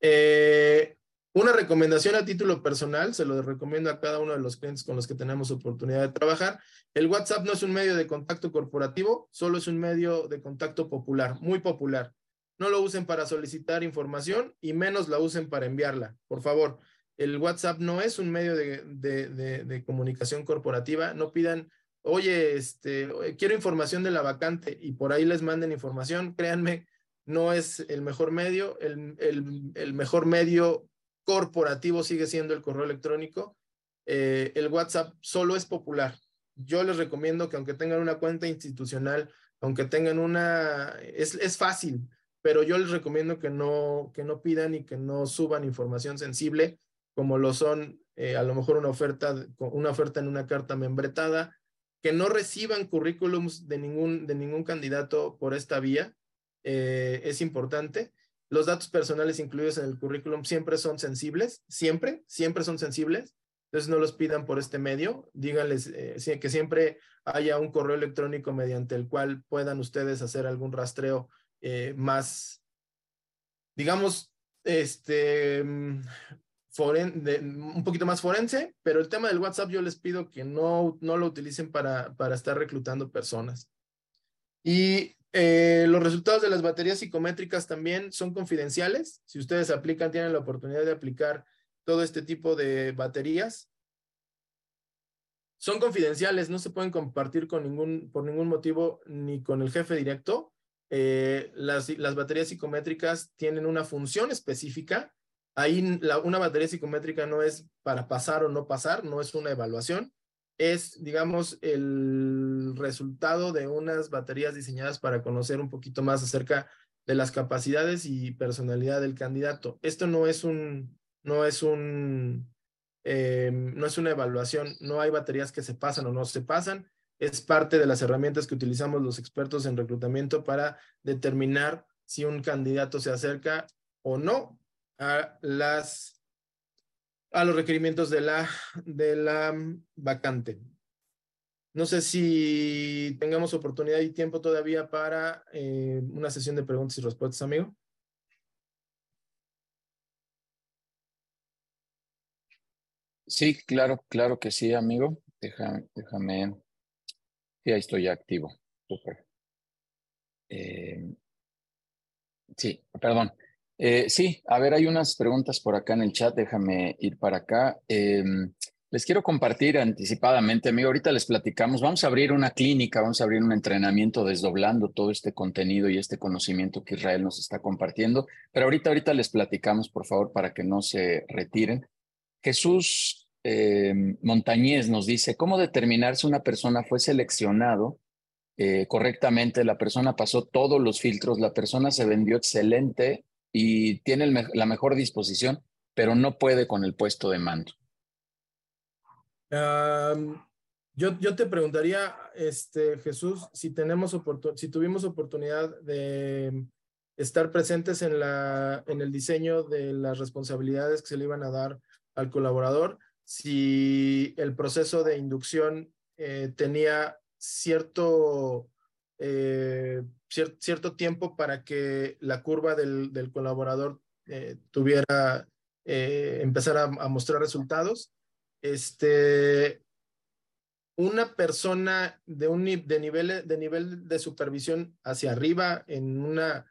Eh, una recomendación a título personal, se lo recomiendo a cada uno de los clientes con los que tenemos oportunidad de trabajar. El WhatsApp no es un medio de contacto corporativo, solo es un medio de contacto popular, muy popular. No lo usen para solicitar información y menos la usen para enviarla. Por favor, el WhatsApp no es un medio de, de, comunicación corporativa. No pidan, oye, este, quiero información de la vacante y por ahí les manden información. Créanme, no es el mejor medio. El, el, el mejor medio corporativo sigue siendo el correo electrónico. Eh, el WhatsApp solo es popular. Yo les recomiendo que aunque tengan una cuenta institucional, aunque tengan una, es, es fácil, pero yo les recomiendo que no, que no pidan y que no suban información sensible, como lo son eh, a lo mejor una oferta, una oferta en una carta membretada, que no reciban currículums de ningún, de ningún candidato por esta vía. Eh, es importante. Los datos personales incluidos en el currículum siempre son sensibles, siempre, siempre son sensibles. Entonces no los pidan por este medio, díganles eh, que siempre haya un correo electrónico mediante el cual puedan ustedes hacer algún rastreo eh, más, digamos, este, mm, foren, de, un poquito más forense, pero el tema del WhatsApp yo les pido que no, no lo utilicen para, para estar reclutando personas. Y eh, los resultados de las baterías psicométricas también son confidenciales. Si ustedes aplican, tienen la oportunidad de aplicar todo este tipo de baterías. Son confidenciales, no se pueden compartir con ningún, por ningún motivo ni con el jefe directo. Eh, las, baterías psicométricas tienen una función específica. Ahí una batería psicométrica no es para pasar o no pasar, no es una evaluación es, digamos, el resultado de unas baterías diseñadas para conocer un poquito más acerca de las capacidades y personalidad del candidato. Esto no es un, no es un, eh, no es una evaluación, no hay baterías que se pasan o no se pasan, es parte de las herramientas que utilizamos los expertos en reclutamiento para determinar si un candidato se acerca o no a las a los requerimientos de la, de la vacante. No sé si tengamos oportunidad y tiempo todavía para eh, una sesión de preguntas y respuestas, amigo. Sí, claro, claro que sí, amigo. Déjame, déjame. Sí, ahí estoy activo. Súper. Eh, sí, perdón. Eh, sí, a ver, hay unas preguntas por acá en el chat. Déjame ir para acá. Em, les quiero compartir anticipadamente, amigo. Ahorita les platicamos. Vamos a abrir una clínica, vamos a abrir un entrenamiento desdoblando todo este contenido y este conocimiento que Israel nos está compartiendo. Pero ahorita, ahorita les platicamos, por favor, para que no se retiren. Jesús eh, Montañez nos dice, ¿cómo determinar si una persona fue seleccionado eh, correctamente? La persona pasó todos los filtros, la persona se vendió excelente y tiene la mejor disposición, pero no puede con el puesto de mando. yo, yo te preguntaría, este, Jesús, si, tenemos si tuvimos oportunidad de estar presentes en, la, en el diseño de las responsabilidades que se le iban a dar al colaborador si el proceso de inducción eh, tenía cierto, eh, cierto tiempo para que la curva del, del colaborador eh, tuviera, empezar a, mostrar resultados. Este, una persona de, un, de, nivel, de nivel de supervisión hacia arriba en una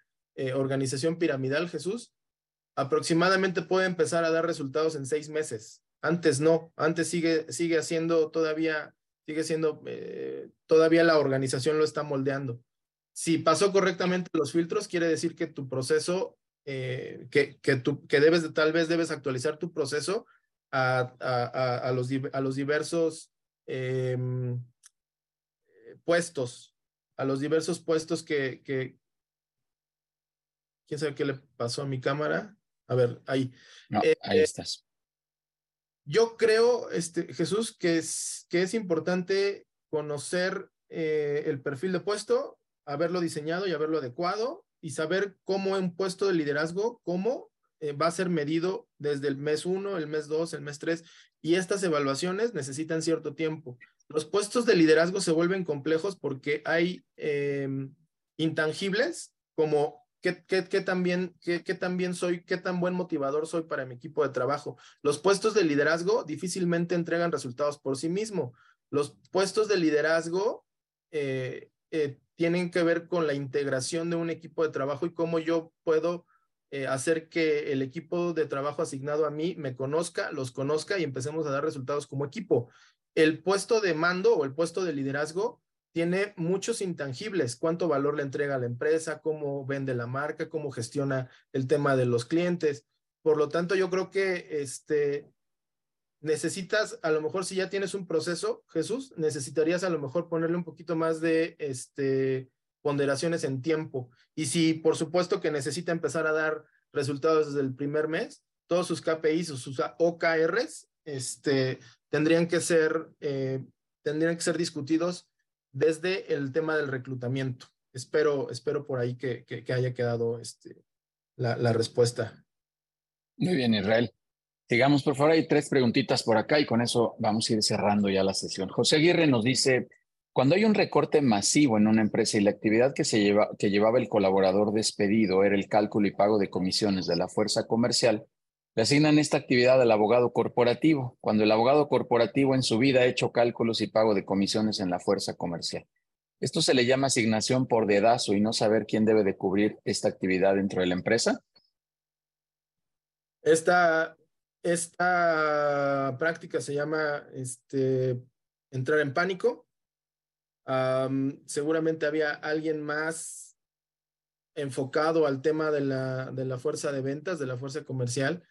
organización piramidal, Jesús, aproximadamente puede empezar a dar resultados en seis meses. Antes no, antes sigue, sigue haciendo todavía, sigue siendo, eh, todavía la organización lo está moldeando. Si pasó correctamente los filtros, quiere decir que tu proceso, eh, que, que, tu, que debes, tal vez debes actualizar tu proceso a, a, a, los, a los diversos em, puestos, a los diversos puestos que, que, ¿quién sabe qué le pasó a mi cámara? A ver, ahí. Eh, ahí estás. Yo creo, este, Jesús, que es, importante conocer eh, el perfil de puesto, haberlo diseñado y haberlo adecuado y saber cómo un puesto de liderazgo, cómo eh, va a ser medido desde el mes uno, el mes dos, el mes tres. Y estas evaluaciones necesitan cierto tiempo. Los puestos de liderazgo se vuelven complejos porque hay em, intangibles como ¿Qué, qué, qué, también soy, qué tan buen motivador soy para mi equipo de trabajo? Los puestos de liderazgo difícilmente entregan resultados por sí mismo. Los puestos de liderazgo eh, eh, tienen que ver con la integración de un equipo de trabajo y cómo yo puedo eh, hacer que el equipo de trabajo asignado a mí me conozca, los conozca y empecemos a dar resultados como equipo. El puesto de mando o el puesto de liderazgo tiene muchos intangibles, cuánto valor le entrega a la empresa, cómo vende la marca, cómo gestiona el tema de los clientes. Por lo tanto, yo creo que este, necesitas, a lo mejor si ya tienes un proceso, Jesús, necesitarías a lo mejor ponerle un poquito más de este, ponderaciones en tiempo. Y si por supuesto que necesita empezar a dar resultados desde el primer mes, todos sus KPIs o sus OKRs este, tendrían, que ser, eh, tendrían que ser discutidos desde el tema del reclutamiento. Espero, espero por ahí que, que, haya quedado este, la, respuesta. Muy bien, Israel. Sigamos, por favor, hay tres preguntitas por acá y con eso vamos a ir cerrando ya la sesión. José Aguirre nos dice, cuando hay un recorte masivo en una empresa y la actividad que llevaba el colaborador despedido era el cálculo y pago de comisiones de la fuerza comercial, le asignan esta actividad al abogado corporativo, cuando el abogado corporativo en su vida ha hecho cálculos y pago de comisiones en la fuerza comercial. Esto se le llama asignación por dedazo y no saber quién debe de cubrir esta actividad dentro de la empresa. Esta, esta práctica se llama este, entrar en pánico. seguramente había alguien más enfocado al tema de la, de la fuerza de ventas, de la fuerza comercial,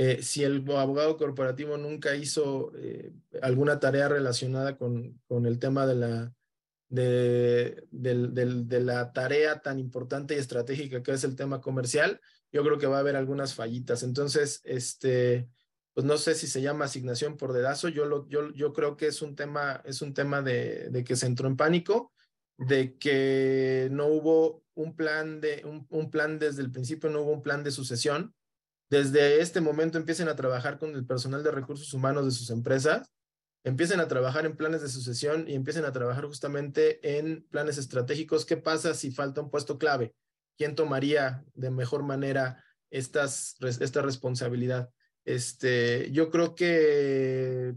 eh, si el abogado corporativo nunca hizo eh, alguna tarea relacionada con, con el tema de la, de, de, la tarea tan importante y estratégica que es el tema comercial, yo creo que va a haber algunas fallitas. Entonces, este, pues no sé si se llama asignación por dedazo, yo, lo, yo, yo creo que es un tema, es un tema de, de que se entró en pánico, de que no hubo un plan, de, un, un plan desde el principio, no hubo un plan de sucesión desde este momento empiecen a trabajar con el personal de recursos humanos de sus empresas, empiecen a trabajar en planes de sucesión y empiecen a trabajar justamente en planes estratégicos. ¿Qué pasa si falta un puesto clave? ¿Quién tomaría de mejor manera esta responsabilidad? Este, yo creo que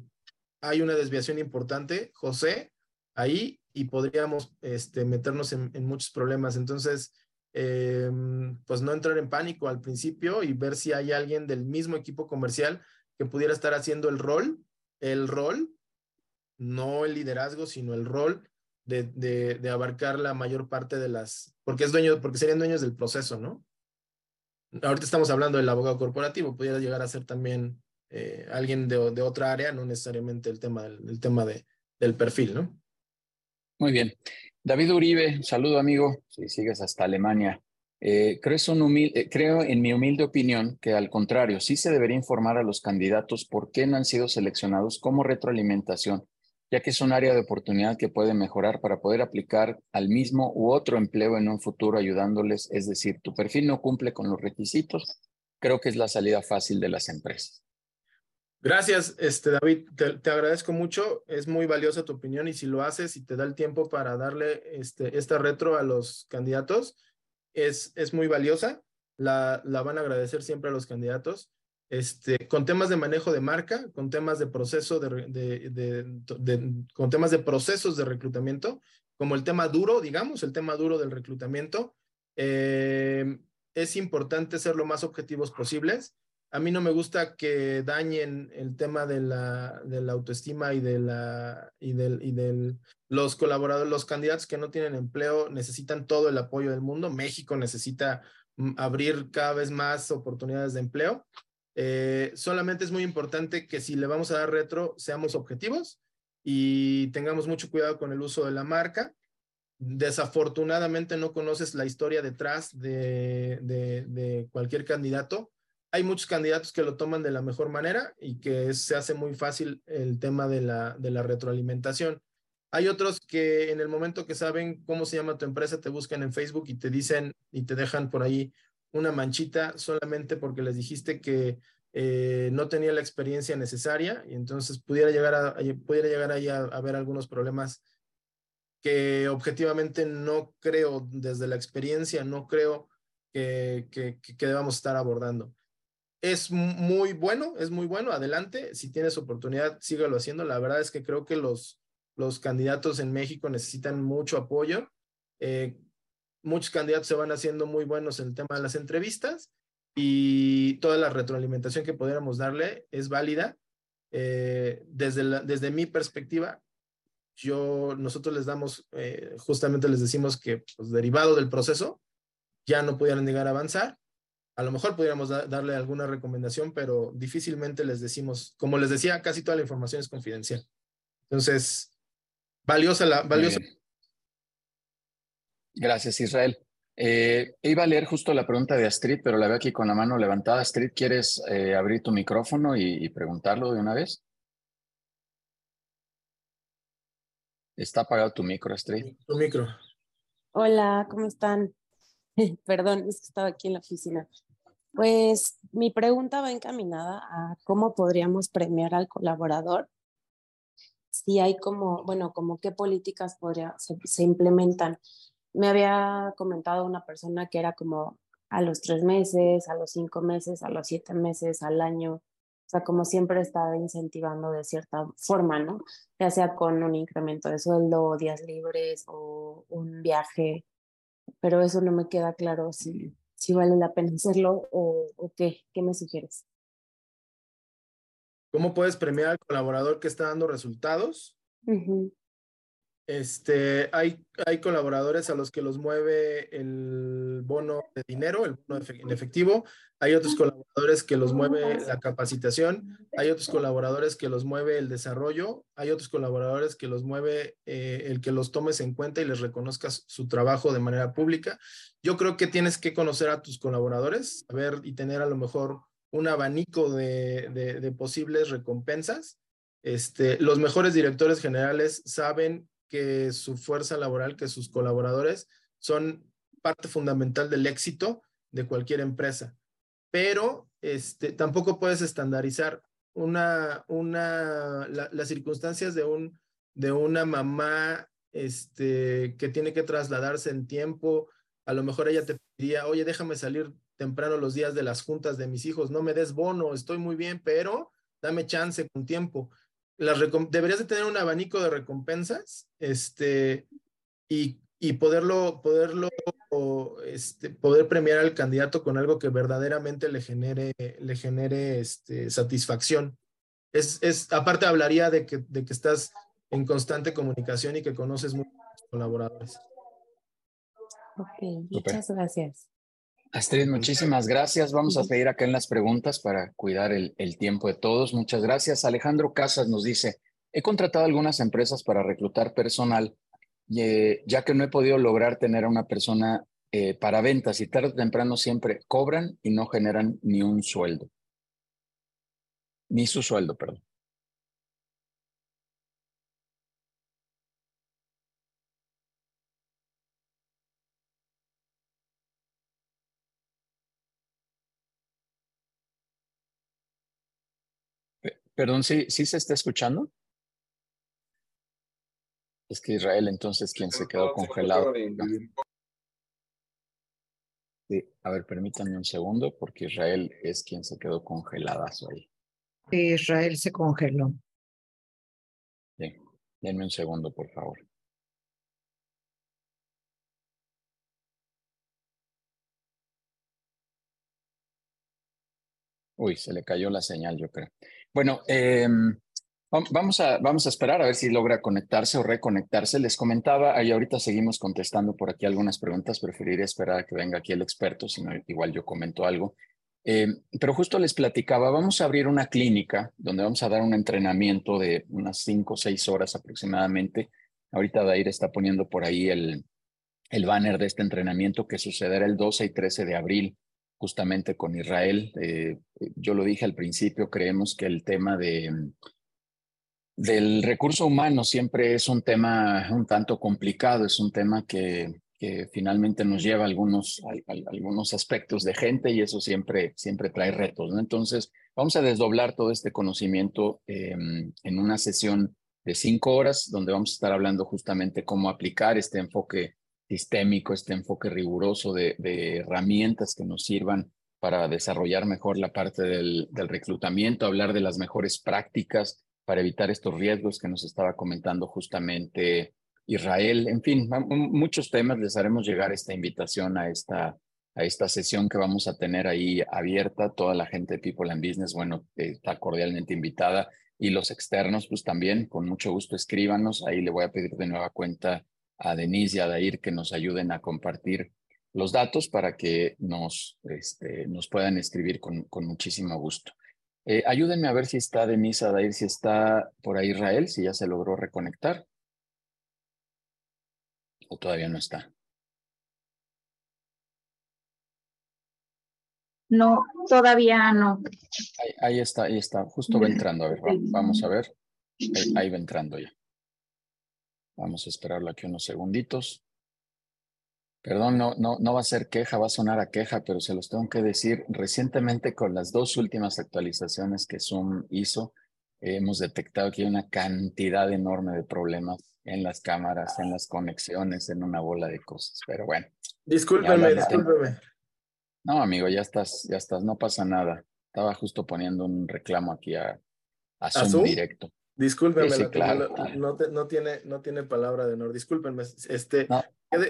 hay una desviación importante, José, ahí, y podríamos este, meternos en, muchos problemas. Entonces, em, pues no entrar en pánico al principio y ver si hay alguien del mismo equipo comercial que pudiera estar haciendo el rol, el rol, no el liderazgo, sino el rol de, abarcar la mayor parte de las, porque es dueño, porque serían dueños del proceso, ¿no? Ahorita estamos hablando del abogado corporativo, pudiera llegar a ser también eh, alguien de, otra área, no necesariamente el tema, el tema de, del perfil, ¿no? Muy bien. David Uribe, saludo amigo, si sigues hasta Alemania. Eh, creo, eh, creo, en mi humilde opinión, que al contrario, sí se debería informar a los candidatos por qué no han sido seleccionados como retroalimentación ya que es un área de oportunidad que puede mejorar para poder aplicar al mismo u otro empleo en un futuro ayudándoles, es decir, tu perfil no cumple con los requisitos, creo que es la salida fácil de las empresas. Gracias, este, David, te, agradezco mucho, es muy valiosa tu opinión y si lo haces y te da el tiempo para darle este, esta retro a los candidatos, es, es muy valiosa, la, la van a agradecer siempre a los candidatos este, con temas de manejo de marca, con temas de proceso de, con temas de procesos de reclutamiento, como el tema duro, digamos, el tema duro del reclutamiento. Eh, es importante ser lo más objetivos posibles. A mí no me gusta que dañen el tema de la, de la autoestima y de la y del, y del los colaboradores, los candidatos que no tienen empleo necesitan todo el apoyo del mundo. México necesita mm, abrir cada vez más oportunidades de empleo. Eh, solamente es muy importante que si le vamos a dar retro, seamos objetivos y tengamos mucho cuidado con el uso de la marca. Desafortunadamente no conoces la historia detrás de, de, cualquier candidato. Hay muchos candidatos que lo toman de la mejor manera y que se hace muy fácil el tema de la, retroalimentación. Hay otros que en el momento que saben cómo se llama tu empresa, te buscan en Facebook y te dicen y te dejan por ahí una manchita solamente porque les dijiste que eh, no tenía la experiencia necesaria y entonces pudiera llegar pudiera llegar ahí a, haber algunos problemas que objetivamente no creo desde la experiencia, no creo que debamos estar abordando. Es muy bueno, es muy bueno, adelante, si tienes oportunidad, sígalo haciendo. La verdad es que creo que los, los candidatos en México necesitan mucho apoyo. Eh, muchos candidatos se van haciendo muy buenos en el tema de las entrevistas y toda la retroalimentación que pudiéramos darle es válida. Eh, desde, desde mi perspectiva, yo, nosotros les damos, eh, justamente les decimos que pues, derivado del proceso, ya no pudieran llegar a avanzar. A lo mejor pudiéramos darle alguna recomendación, pero difícilmente les decimos, como les decía, casi toda la información es confidencial. Entonces, valiosa la, valiosa Gracias, Israel. Eh, iba a leer justo la pregunta de Astrid, pero la veo aquí con la mano levantada. Astrid, ¿quieres eh, abrir tu micrófono y, preguntarlo de una vez? Está apagado tu micro, Astrid. Tu micro. Hola, ¿cómo están? <laughs> Perdón, es estaba aquí en la oficina. Pues mi pregunta va encaminada a cómo podríamos premiar al colaborador. Si hay como, bueno, como qué políticas podría, se implementan me había comentado una persona que era como a los tres meses, a los cinco meses, a los siete meses, al año. O sea, como siempre estaba incentivando de cierta forma, ¿no? Ya sea con un incremento de sueldo, días libres o un viaje. Pero eso no me queda claro si, si vale la pena <laughs> hacerlo o, o qué. ¿Qué me sugieres? ¿Cómo puedes premiar al colaborador que está dando resultados? Este, hay, hay colaboradores a los que los mueve el bono de dinero, el bono en efectivo. Hay otros colaboradores que los mueve la capacitación. Hay otros colaboradores que los mueve el desarrollo. Hay otros colaboradores que los mueve eh, el que los tomes en cuenta y les reconozcas su trabajo de manera pública. Yo creo que tienes que conocer a tus colaboradores, saber y tener a lo mejor un abanico de, de, de posibles recompensas. Este, los mejores directores generales saben que su fuerza laboral, que sus colaboradores son parte fundamental del éxito de cualquier empresa. Pero este, tampoco puedes estandarizar una, una, las circunstancias de, un, de una mamá este, que tiene que trasladarse en tiempo. A lo mejor ella te diría, oye, déjame salir temprano los días de las juntas de mis hijos, no me des bono, estoy muy bien, pero dame chance con tiempo. Las deberías de tener un abanico de recompensas este, y, y poderlo, poderlo este, poder premiar al candidato con algo que verdaderamente le genere, le genere este, satisfacción. Es, es, aparte hablaría de que, de que estás en constante comunicación y que conoces muchos colaboradores. Ok, muchas gracias. Astrid, muchísimas gracias. Vamos a seguir acá en las preguntas para cuidar el, el, tiempo de todos. Muchas gracias. Alejandro Casas nos dice, he contratado algunas empresas para reclutar personal, eh, ya que no he podido lograr tener a una persona eh, para ventas y tarde o temprano siempre cobran y no generan ni un sueldo. Ni su sueldo, perdón. Perdón, ¿sí, ¿sí se está escuchando? Es que Israel entonces quien se quedó congelado. Sí, a ver, permítanme un segundo porque Israel es quien se quedó congelada ahí. Sí, Israel se congeló. Sí, denme un segundo, por favor. Uy, se le cayó la señal, yo creo. Bueno, eh, vamos, a, vamos a esperar a ver si logra conectarse o reconectarse. Les comentaba, y ahorita seguimos contestando por aquí algunas preguntas. Preferiría esperar a que venga aquí el experto, si no, igual yo comento algo. Eh, pero justo les platicaba, vamos a abrir una clínica donde vamos a dar un entrenamiento de unas cinco o seis horas aproximadamente. Ahorita Dair está poniendo por ahí el, el banner de este entrenamiento que sucederá el 12 y 13 de abril justamente con Israel. Eh, yo lo dije al principio, creemos que el tema de, del recurso humano siempre es un tema un tanto complicado, es un tema que, finalmente nos lleva a algunos, algunos aspectos de gente y eso siempre, siempre trae retos. ¿no? Entonces, vamos a desdoblar todo este conocimiento em, en una sesión de cinco horas, donde vamos a estar hablando justamente cómo aplicar este enfoque sistémico, este enfoque riguroso de, herramientas que nos sirvan para desarrollar mejor la parte del, reclutamiento, hablar de las mejores prácticas para evitar estos riesgos que nos estaba comentando justamente Israel. En fin, muchos temas. Les haremos llegar esta invitación a esta, a esta sesión que vamos a tener ahí abierta. Toda la gente de People and Business, bueno, está cordialmente invitada. Y los externos, pues también, con mucho gusto, escríbanos. Ahí le voy a pedir de nueva cuenta a Denise y a Dair que nos ayuden a compartir los datos para que nos, este, nos puedan escribir con, con muchísimo gusto. Eh, ayúdenme a ver si está Denise, Dair, si está por ahí Israel, si ya se logró reconectar. O todavía no está. No, todavía no. Ahí, está, ahí está. Justo va entrando. A ver, vamos a ver. ahí va entrando ya. Vamos a esperarlo aquí unos segunditos. Perdón, no, no, no va a ser queja, va a sonar a queja, pero se los tengo que decir. Recientemente, con las dos últimas actualizaciones que Zoom hizo, hemos detectado que hay una cantidad enorme de problemas en las cámaras, en las conexiones, en una bola de cosas. Pero bueno. Discúlpeme, discúlpeme. No, amigo, ya estás, ya estás, no pasa nada. Estaba justo poniendo un reclamo aquí a, a Zoom directo. Discúlpenme, no, no, tiene, no tiene palabra de honor. Discúlpenme. Este,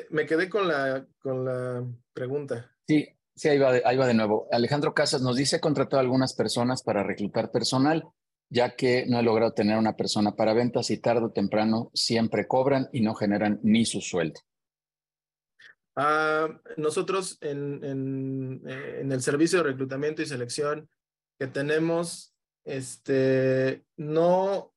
me quedé con la, con la pregunta. Sí, sí, ahí va, de, ahí va de nuevo. Alejandro Casas nos dice, contrató a algunas personas para reclutar personal, ya que no he logrado tener una persona para ventas y tarde o temprano siempre cobran y no generan ni su sueldo. Ah, nosotros en, en, eh, en el servicio de reclutamiento y selección que tenemos, este, no,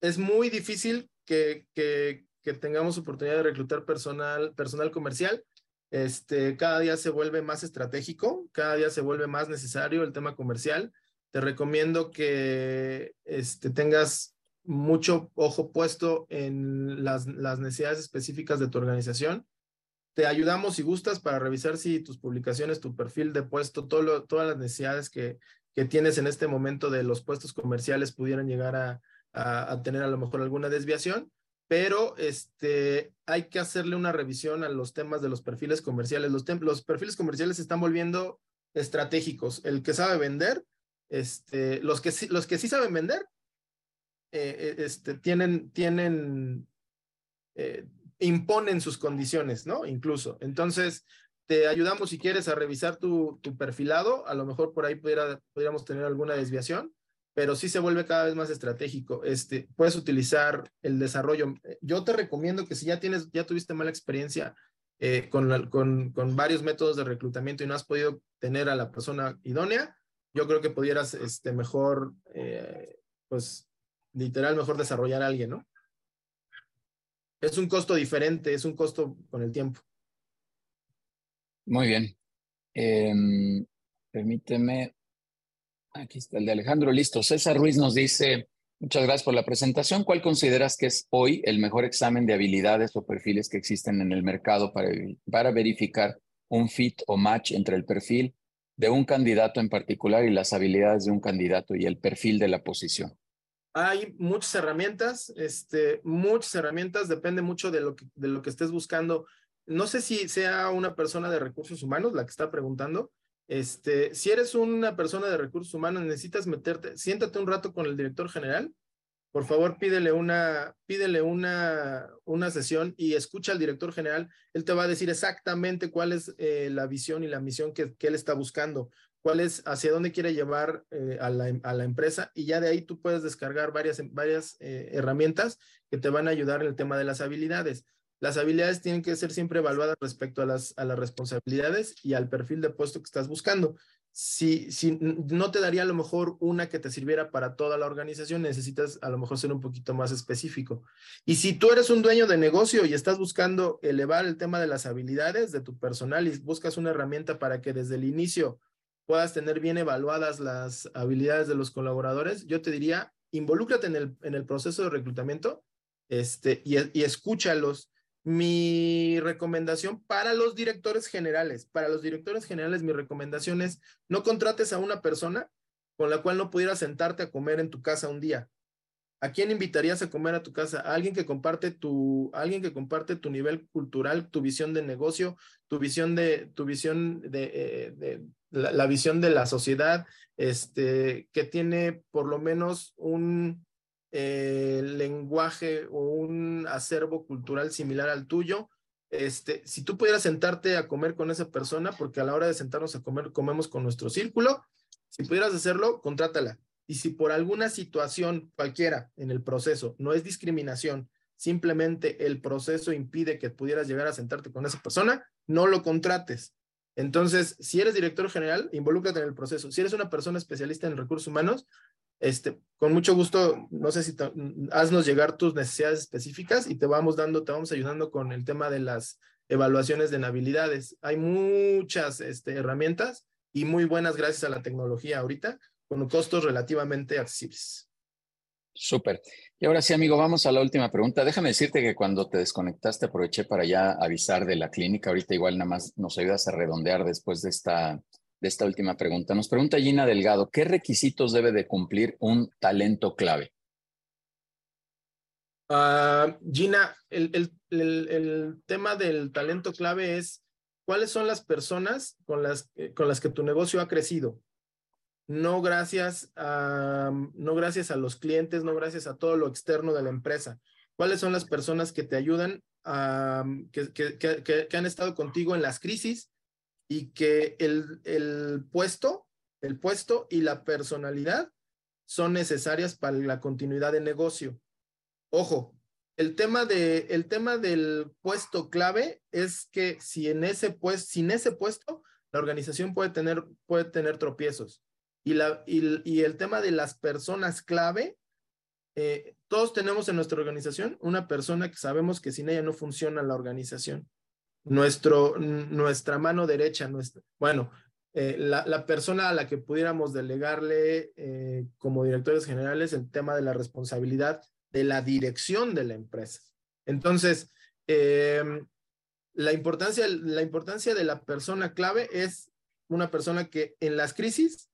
es muy difícil que, que, tengamos oportunidad de reclutar personal, personal comercial. Este, cada día se vuelve más estratégico, cada día se vuelve más necesario el tema comercial. Te recomiendo que este, tengas mucho ojo puesto en las, las necesidades específicas de tu organización. Te ayudamos si gustas para revisar si tus publicaciones, tu perfil de puesto, todo todas las necesidades que, que tienes en este momento de los puestos comerciales pudieran llegar a, a, tener a lo mejor alguna desviación, pero este, hay que hacerle una revisión a los temas de los perfiles comerciales. Los, los perfiles comerciales se están volviendo estratégicos. El que sabe vender, este, los, que, los que sí saben vender, eh, eh, este, tienen, tienen, eh, imponen sus condiciones, ¿no? Incluso. Entonces, te ayudamos si quieres a revisar tu, tu perfilado, a lo mejor por ahí pudiera, podríamos tener alguna desviación, pero sí se vuelve cada vez más estratégico. Este, puedes utilizar el desarrollo. Yo te recomiendo que si ya tienes, ya tuviste mala experiencia con, con, con, varios métodos de reclutamiento y no has podido tener a la persona idónea, yo creo que pudieras este, mejor, pues, literal, mejor desarrollar a alguien, ¿no? Es un costo diferente, es un costo con el tiempo. Muy bien. Em, permíteme. Aquí está el de Alejandro. Listo. César Ruiz nos dice, muchas gracias por la presentación. ¿Cuál consideras que es hoy el mejor examen de habilidades o perfiles que existen en el mercado para, para verificar un fit o match entre el perfil de un candidato en particular y las habilidades de un candidato y el perfil de la posición? Hay muchas herramientas, este, muchas herramientas, depende mucho de lo que, de lo que estés buscando. No sé si sea una persona de recursos humanos la que está preguntando. Este, si eres una persona de recursos humanos, necesitas meterte, siéntate un rato con el director general. Por favor, pídele una, pídele una, una sesión y escucha al director general. Él te va a decir exactamente cuál es eh, la visión y la misión que, que él está buscando cuál es, hacia dónde quiere llevar eh, a, la, a, la, empresa y ya de ahí tú puedes descargar varias, varias eh, herramientas que te van a ayudar en el tema de las habilidades. Las habilidades tienen que ser siempre evaluadas respecto a las, a las responsabilidades y al perfil de puesto que estás buscando. Si, si no te daría a lo mejor una que te sirviera para toda la organización, necesitas a lo mejor ser un poquito más específico. Y si tú eres un dueño de negocio y estás buscando elevar el tema de las habilidades de tu personal y buscas una herramienta para que desde el inicio puedas tener bien evaluadas las habilidades de los colaboradores, yo te diría, involúcrate en el, en el proceso de reclutamiento este, y, y escúchalos. Mi recomendación para los directores generales, para los directores generales, mi recomendación es no contrates a una persona con la cual no pudieras sentarte a comer en tu casa un día. ¿A quién invitarías a comer a tu casa? A alguien que comparte tu, alguien que comparte tu nivel cultural, tu visión de negocio, tu visión de, tu visión de, eh, de la, visión de la sociedad, este, que tiene por lo menos un eh, lenguaje o un acervo cultural similar al tuyo. Este, si tú pudieras sentarte a comer con esa persona, porque a la hora de sentarnos a comer, comemos con nuestro círculo, si pudieras hacerlo, contrátala y si por alguna situación cualquiera en el proceso no es discriminación, simplemente el proceso impide que pudieras llegar a sentarte con esa persona, no lo contrates. Entonces, si eres director general, involúcrate en el proceso. Si eres una persona especialista en recursos humanos, este, con mucho gusto, no sé si haznos llegar tus necesidades específicas y te vamos dando, te vamos ayudando con el tema de las evaluaciones de habilidades. Hay muchas este, herramientas y muy buenas gracias a la tecnología ahorita con costos relativamente accesibles. Súper. Y ahora sí, amigo, vamos a la última pregunta. Déjame decirte que cuando te desconectaste aproveché para ya avisar de la clínica. Ahorita igual nada más nos ayudas a redondear después de esta, de esta última pregunta. Nos pregunta Gina Delgado, ¿qué requisitos debe de cumplir un talento clave? Uh, Gina, el, el, el, tema del talento clave es cuáles son las personas con las, eh, con las que tu negocio ha crecido no gracias a, no gracias a los clientes, no gracias a todo lo externo de la empresa. ¿Cuáles son las personas que te ayudan, a, que, que, que, que han estado contigo en las crisis y que el, el puesto, el puesto y la personalidad son necesarias para la continuidad de negocio? Ojo, el tema, de, el tema del puesto clave es que si en ese puesto, sin ese puesto, la organización puede tener, puede tener tropiezos. Y, la, y, el tema de las personas clave, eh, todos tenemos en nuestra organización una persona que sabemos que sin ella no funciona la organización. Nuestro, nuestra mano derecha, nuestra, bueno, eh, la, la, persona a la que pudiéramos delegarle eh, como directores generales el tema de la responsabilidad de la dirección de la empresa. Entonces, la, importancia, la importancia de la persona clave es una persona que en las crisis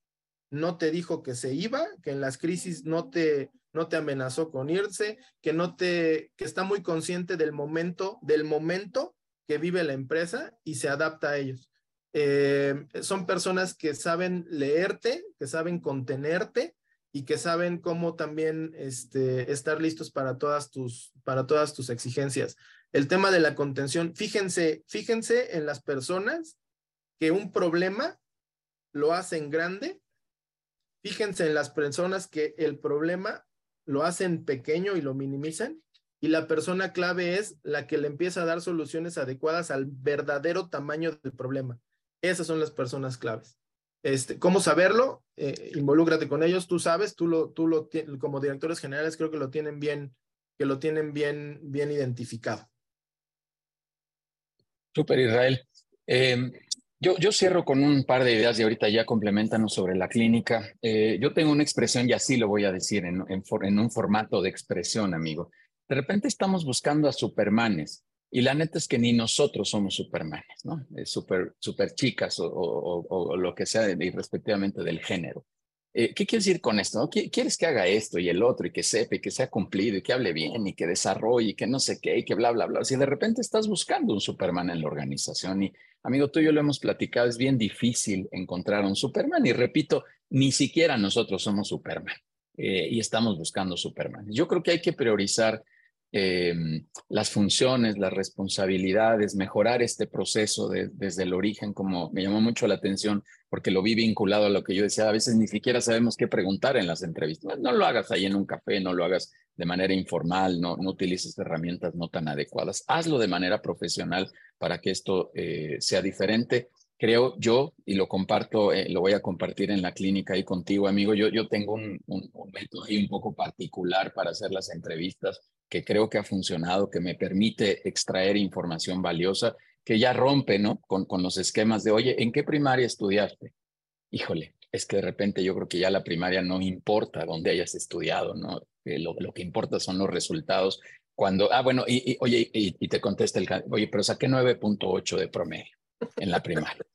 no te dijo que se iba, que en las crisis no te, no te amenazó con irse, que no te, que está muy consciente del momento, del momento que vive la empresa y se adapta a ellos. eh, son personas que saben leerte, que saben contenerte y que saben cómo también este, estar listos para todas, tus, para todas tus exigencias. El tema de la contención, fíjense, fíjense en las personas que un problema lo hacen grande. Fíjense en las personas que el problema lo hacen pequeño y lo minimizan. Y la persona clave es la que le empieza a dar soluciones adecuadas al verdadero tamaño del problema. Esas son las personas claves. Este, ¿Cómo saberlo? Eh, involúcrate con ellos, tú sabes, tú lo, tú lo, como directores generales creo que lo tienen bien, que lo tienen bien, bien identificado. Super Israel. Em, yo, yo cierro con un par de ideas y ahorita ya complementan sobre la clínica. Eh, yo tengo una expresión y así lo voy a decir en, en un formato de expresión, amigo. De repente estamos buscando a supermanes y la neta es que ni nosotros somos supermanes, ¿no? Super, super chicas o, lo que sea, y respectivamente del género. Eh, ¿Qué quieres decir con esto? ¿Quieres que haga esto y el otro y que sepa y que sea cumplido y que hable bien y que desarrolle y que no sé qué y que bla, bla, bla? Si de repente estás buscando un Superman en la organización y, amigo, tú y yo lo hemos platicado, es bien difícil encontrar un Superman y repito, ni siquiera nosotros somos Superman eh, y estamos buscando Superman. Yo creo que hay que priorizar Em, las funciones, las responsabilidades, mejorar este proceso desde el origen, como me llamó mucho la atención, porque lo vi vinculado a lo que yo decía, a veces ni siquiera sabemos qué preguntar en las entrevistas. No lo hagas ahí en un café, no lo hagas de manera informal, no, no utilices herramientas no tan adecuadas. Hazlo de manera profesional para que esto eh, sea diferente. Creo yo, y lo comparto, eh, lo voy a compartir en la clínica ahí contigo, amigo, yo, yo tengo un, un, método ahí un poco particular para hacer las entrevistas que creo que ha funcionado, que me permite extraer información valiosa, que ya rompe, ¿no? Con, con los esquemas de, oye, ¿en qué primaria estudiaste? Híjole, es que de repente yo creo que ya la primaria no importa dónde hayas estudiado, ¿no? lo, lo, que importa son los resultados. Cuando, ah, bueno, y, oye, y, te contesta el, oye, pero saqué 9.8 de promedio en la primaria.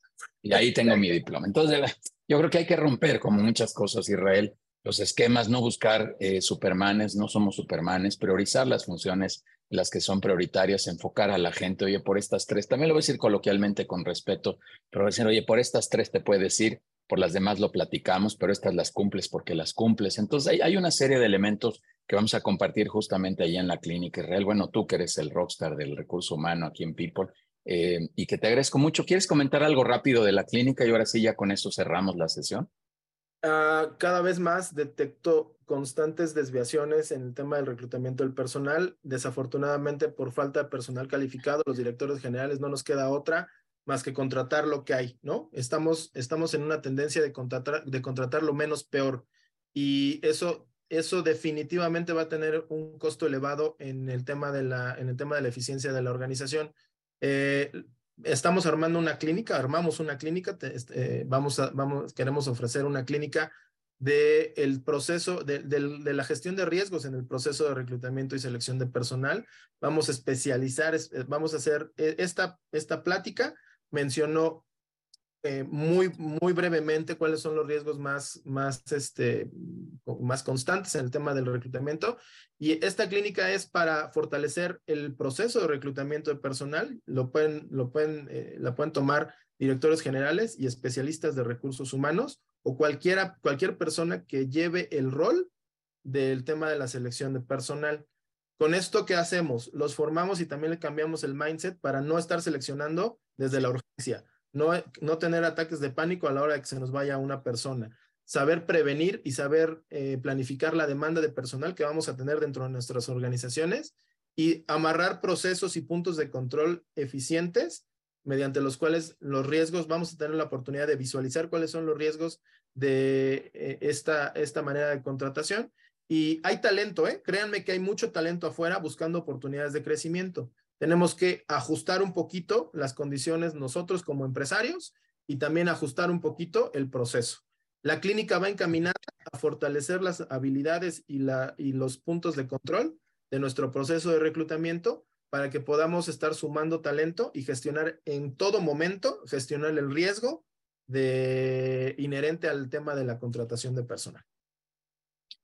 Y ahí tengo mi diploma. Entonces, yo creo que hay que romper como muchas cosas, Israel, los esquemas, no buscar eh, supermanes, no somos supermanes, priorizar las funciones, las que son prioritarias, enfocar a la gente, oye, por estas tres, también lo voy a decir coloquialmente con respeto, pero decir, oye, por estas tres te puedes ir, por las demás lo platicamos, pero estas las cumples porque las cumples. Entonces hay, hay una serie de elementos que vamos a compartir justamente allí en la clínica Israel. Bueno, tú que eres el rockstar del recurso humano aquí en People eh, y que te agradezco mucho. ¿Quieres comentar algo rápido de la clínica y ahora sí ya con eso cerramos la sesión? Uh, cada vez más detecto constantes desviaciones en el tema del reclutamiento del personal. Desafortunadamente, por falta de personal calificado, los directores generales no nos queda otra más que contratar lo que hay, ¿no? Estamos, estamos en una tendencia de contratar, de contratar lo menos peor y eso, eso definitivamente va a tener un costo elevado en el tema de la, en el tema de la eficiencia de la organización. Eh, estamos armando una clínica, armamos una clínica, este, vamos a, vamos, queremos ofrecer una clínica de el proceso, de, de, la gestión de riesgos en el proceso de reclutamiento y selección de personal. Vamos a especializar, vamos a hacer esta, esta plática, mencionó eh, muy, muy brevemente cuáles son los riesgos más, más, este, más constantes en el tema del reclutamiento. Y esta clínica es para fortalecer el proceso de reclutamiento de personal. Lo pueden, lo pueden, eh, la pueden tomar directores generales y especialistas de recursos humanos o cualquiera, cualquier persona que lleve el rol del tema de la selección de personal. Con esto, ¿qué hacemos? Los formamos y también le cambiamos el mindset para no estar seleccionando desde la urgencia no, tener ataques de pánico a la hora de que se nos vaya una persona, saber prevenir y saber eh, planificar la demanda de personal que vamos a tener dentro de nuestras organizaciones y amarrar procesos y puntos de control eficientes mediante los cuales los riesgos, vamos a tener la oportunidad de visualizar cuáles son los riesgos de eh, esta, esta manera de contratación. Y hay talento, ¿eh? Créanme que hay mucho talento afuera buscando oportunidades de crecimiento tenemos que ajustar un poquito las condiciones nosotros como empresarios y también ajustar un poquito el proceso. La clínica va encaminada a fortalecer las habilidades y, la, y los puntos de control de nuestro proceso de reclutamiento para que podamos estar sumando talento y gestionar en todo momento, gestionar el riesgo de, inherente al tema de la contratación de personal.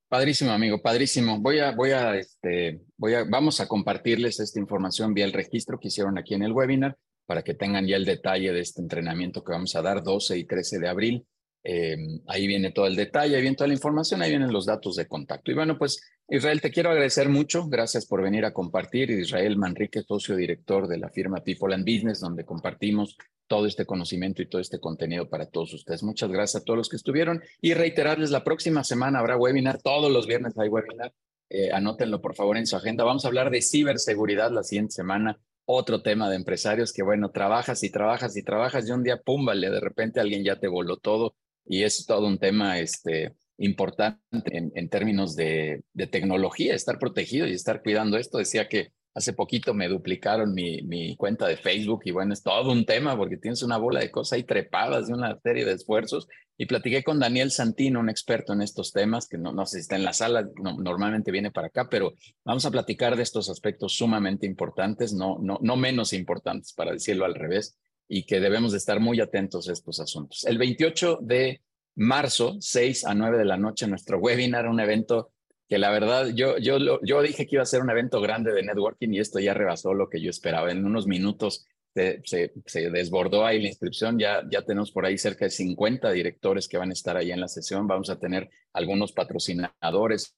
Padrísimo, amigo, padrísimo. Voy a, voy a, este, voy a, vamos a compartirles esta información vía el registro que hicieron aquí en el webinar. para que tengan ya el detalle de este entrenamiento que vamos a dar 12 y 13 de abril. Em, ahí viene todo el detalle, ahí viene toda la información, ahí vienen los datos de contacto. Y bueno, pues Israel, te quiero agradecer mucho. Gracias por venir a compartir. Israel Manrique, socio director de la firma People and Business, donde compartimos todo este conocimiento y todo este contenido para todos ustedes. Muchas gracias a todos los que estuvieron y reiterarles, la próxima semana habrá webinar, todos los viernes hay webinar. Eh, anótenlo por favor en su agenda. Vamos a hablar de ciberseguridad la siguiente semana. Otro tema de empresarios que, bueno, trabajas y trabajas y trabajas y un día, pum, vale, de repente alguien ya te voló todo y es todo un tema este, importante en, términos de, de, tecnología, estar protegido y estar cuidando esto. Decía que hace poquito me duplicaron mi, cuenta de Facebook y bueno, es todo un tema porque tienes una bola de cosas ahí trepadas de una serie de esfuerzos. Y platiqué con Daniel Santino, un experto en estos temas, que no, no sé si está en la sala, normalmente viene para acá, pero vamos a platicar de estos aspectos sumamente importantes, no, no, no menos importantes, para decirlo al revés, y que debemos de estar muy atentos a estos asuntos. El 28 de marzo, 6 a 9 de la noche, nuestro webinar, un evento que la verdad yo, yo, yo dije que iba a ser un evento grande de networking y esto ya rebasó lo que yo esperaba. En unos minutos se, se, desbordó ahí la inscripción, ya, ya tenemos por ahí cerca de 50 directores que van a estar ahí en la sesión, vamos a tener algunos patrocinadores,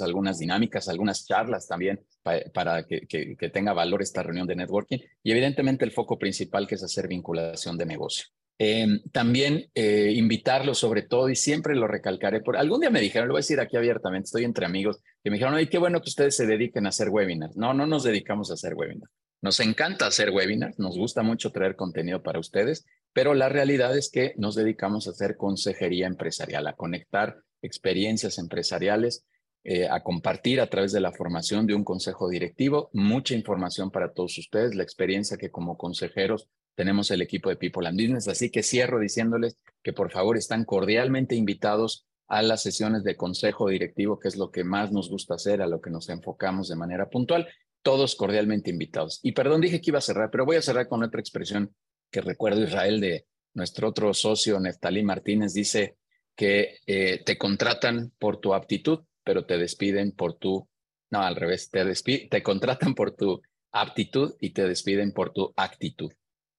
algunas dinámicas, algunas charlas también para que, que, tenga valor esta reunión de networking y evidentemente el foco principal que es hacer vinculación de negocio. Em, también eh, invitarlos sobre todo, y siempre lo recalcaré, por algún día me dijeron, lo voy a decir aquí abiertamente, estoy entre amigos, que me dijeron, oye, qué bueno que ustedes se dediquen a hacer webinars. No, no nos dedicamos a hacer webinars. Nos encanta hacer webinars, nos gusta mucho traer contenido para ustedes, pero la realidad es que nos dedicamos a hacer consejería empresarial, a conectar experiencias empresariales eh, a compartir a través de la formación de un consejo directivo, mucha información para todos ustedes, la experiencia que como consejeros tenemos el equipo de People and Business. Así que cierro diciéndoles que por favor están cordialmente invitados a las sesiones de consejo directivo, que es lo que más nos gusta hacer, a lo que nos enfocamos de manera puntual. Todos cordialmente invitados. Y perdón, dije que iba a cerrar, pero voy a cerrar con otra expresión que recuerdo Israel de nuestro otro socio, Neftalí Martínez, dice que eh, te contratan por tu aptitud, pero te despiden por tu, no, al revés, te, te contratan por tu aptitud y te despiden por tu actitud.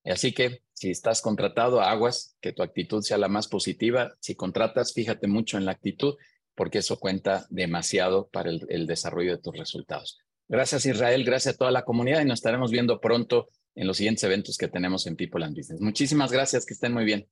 Así que si estás contratado, aguas, que tu actitud sea la más positiva. Si contratas, fíjate mucho en la actitud, porque eso cuenta demasiado para el, el desarrollo de tus resultados. Gracias Israel, gracias a toda la comunidad y nos estaremos viendo pronto en los siguientes eventos que tenemos en People and Business. Muchísimas gracias, que estén muy bien.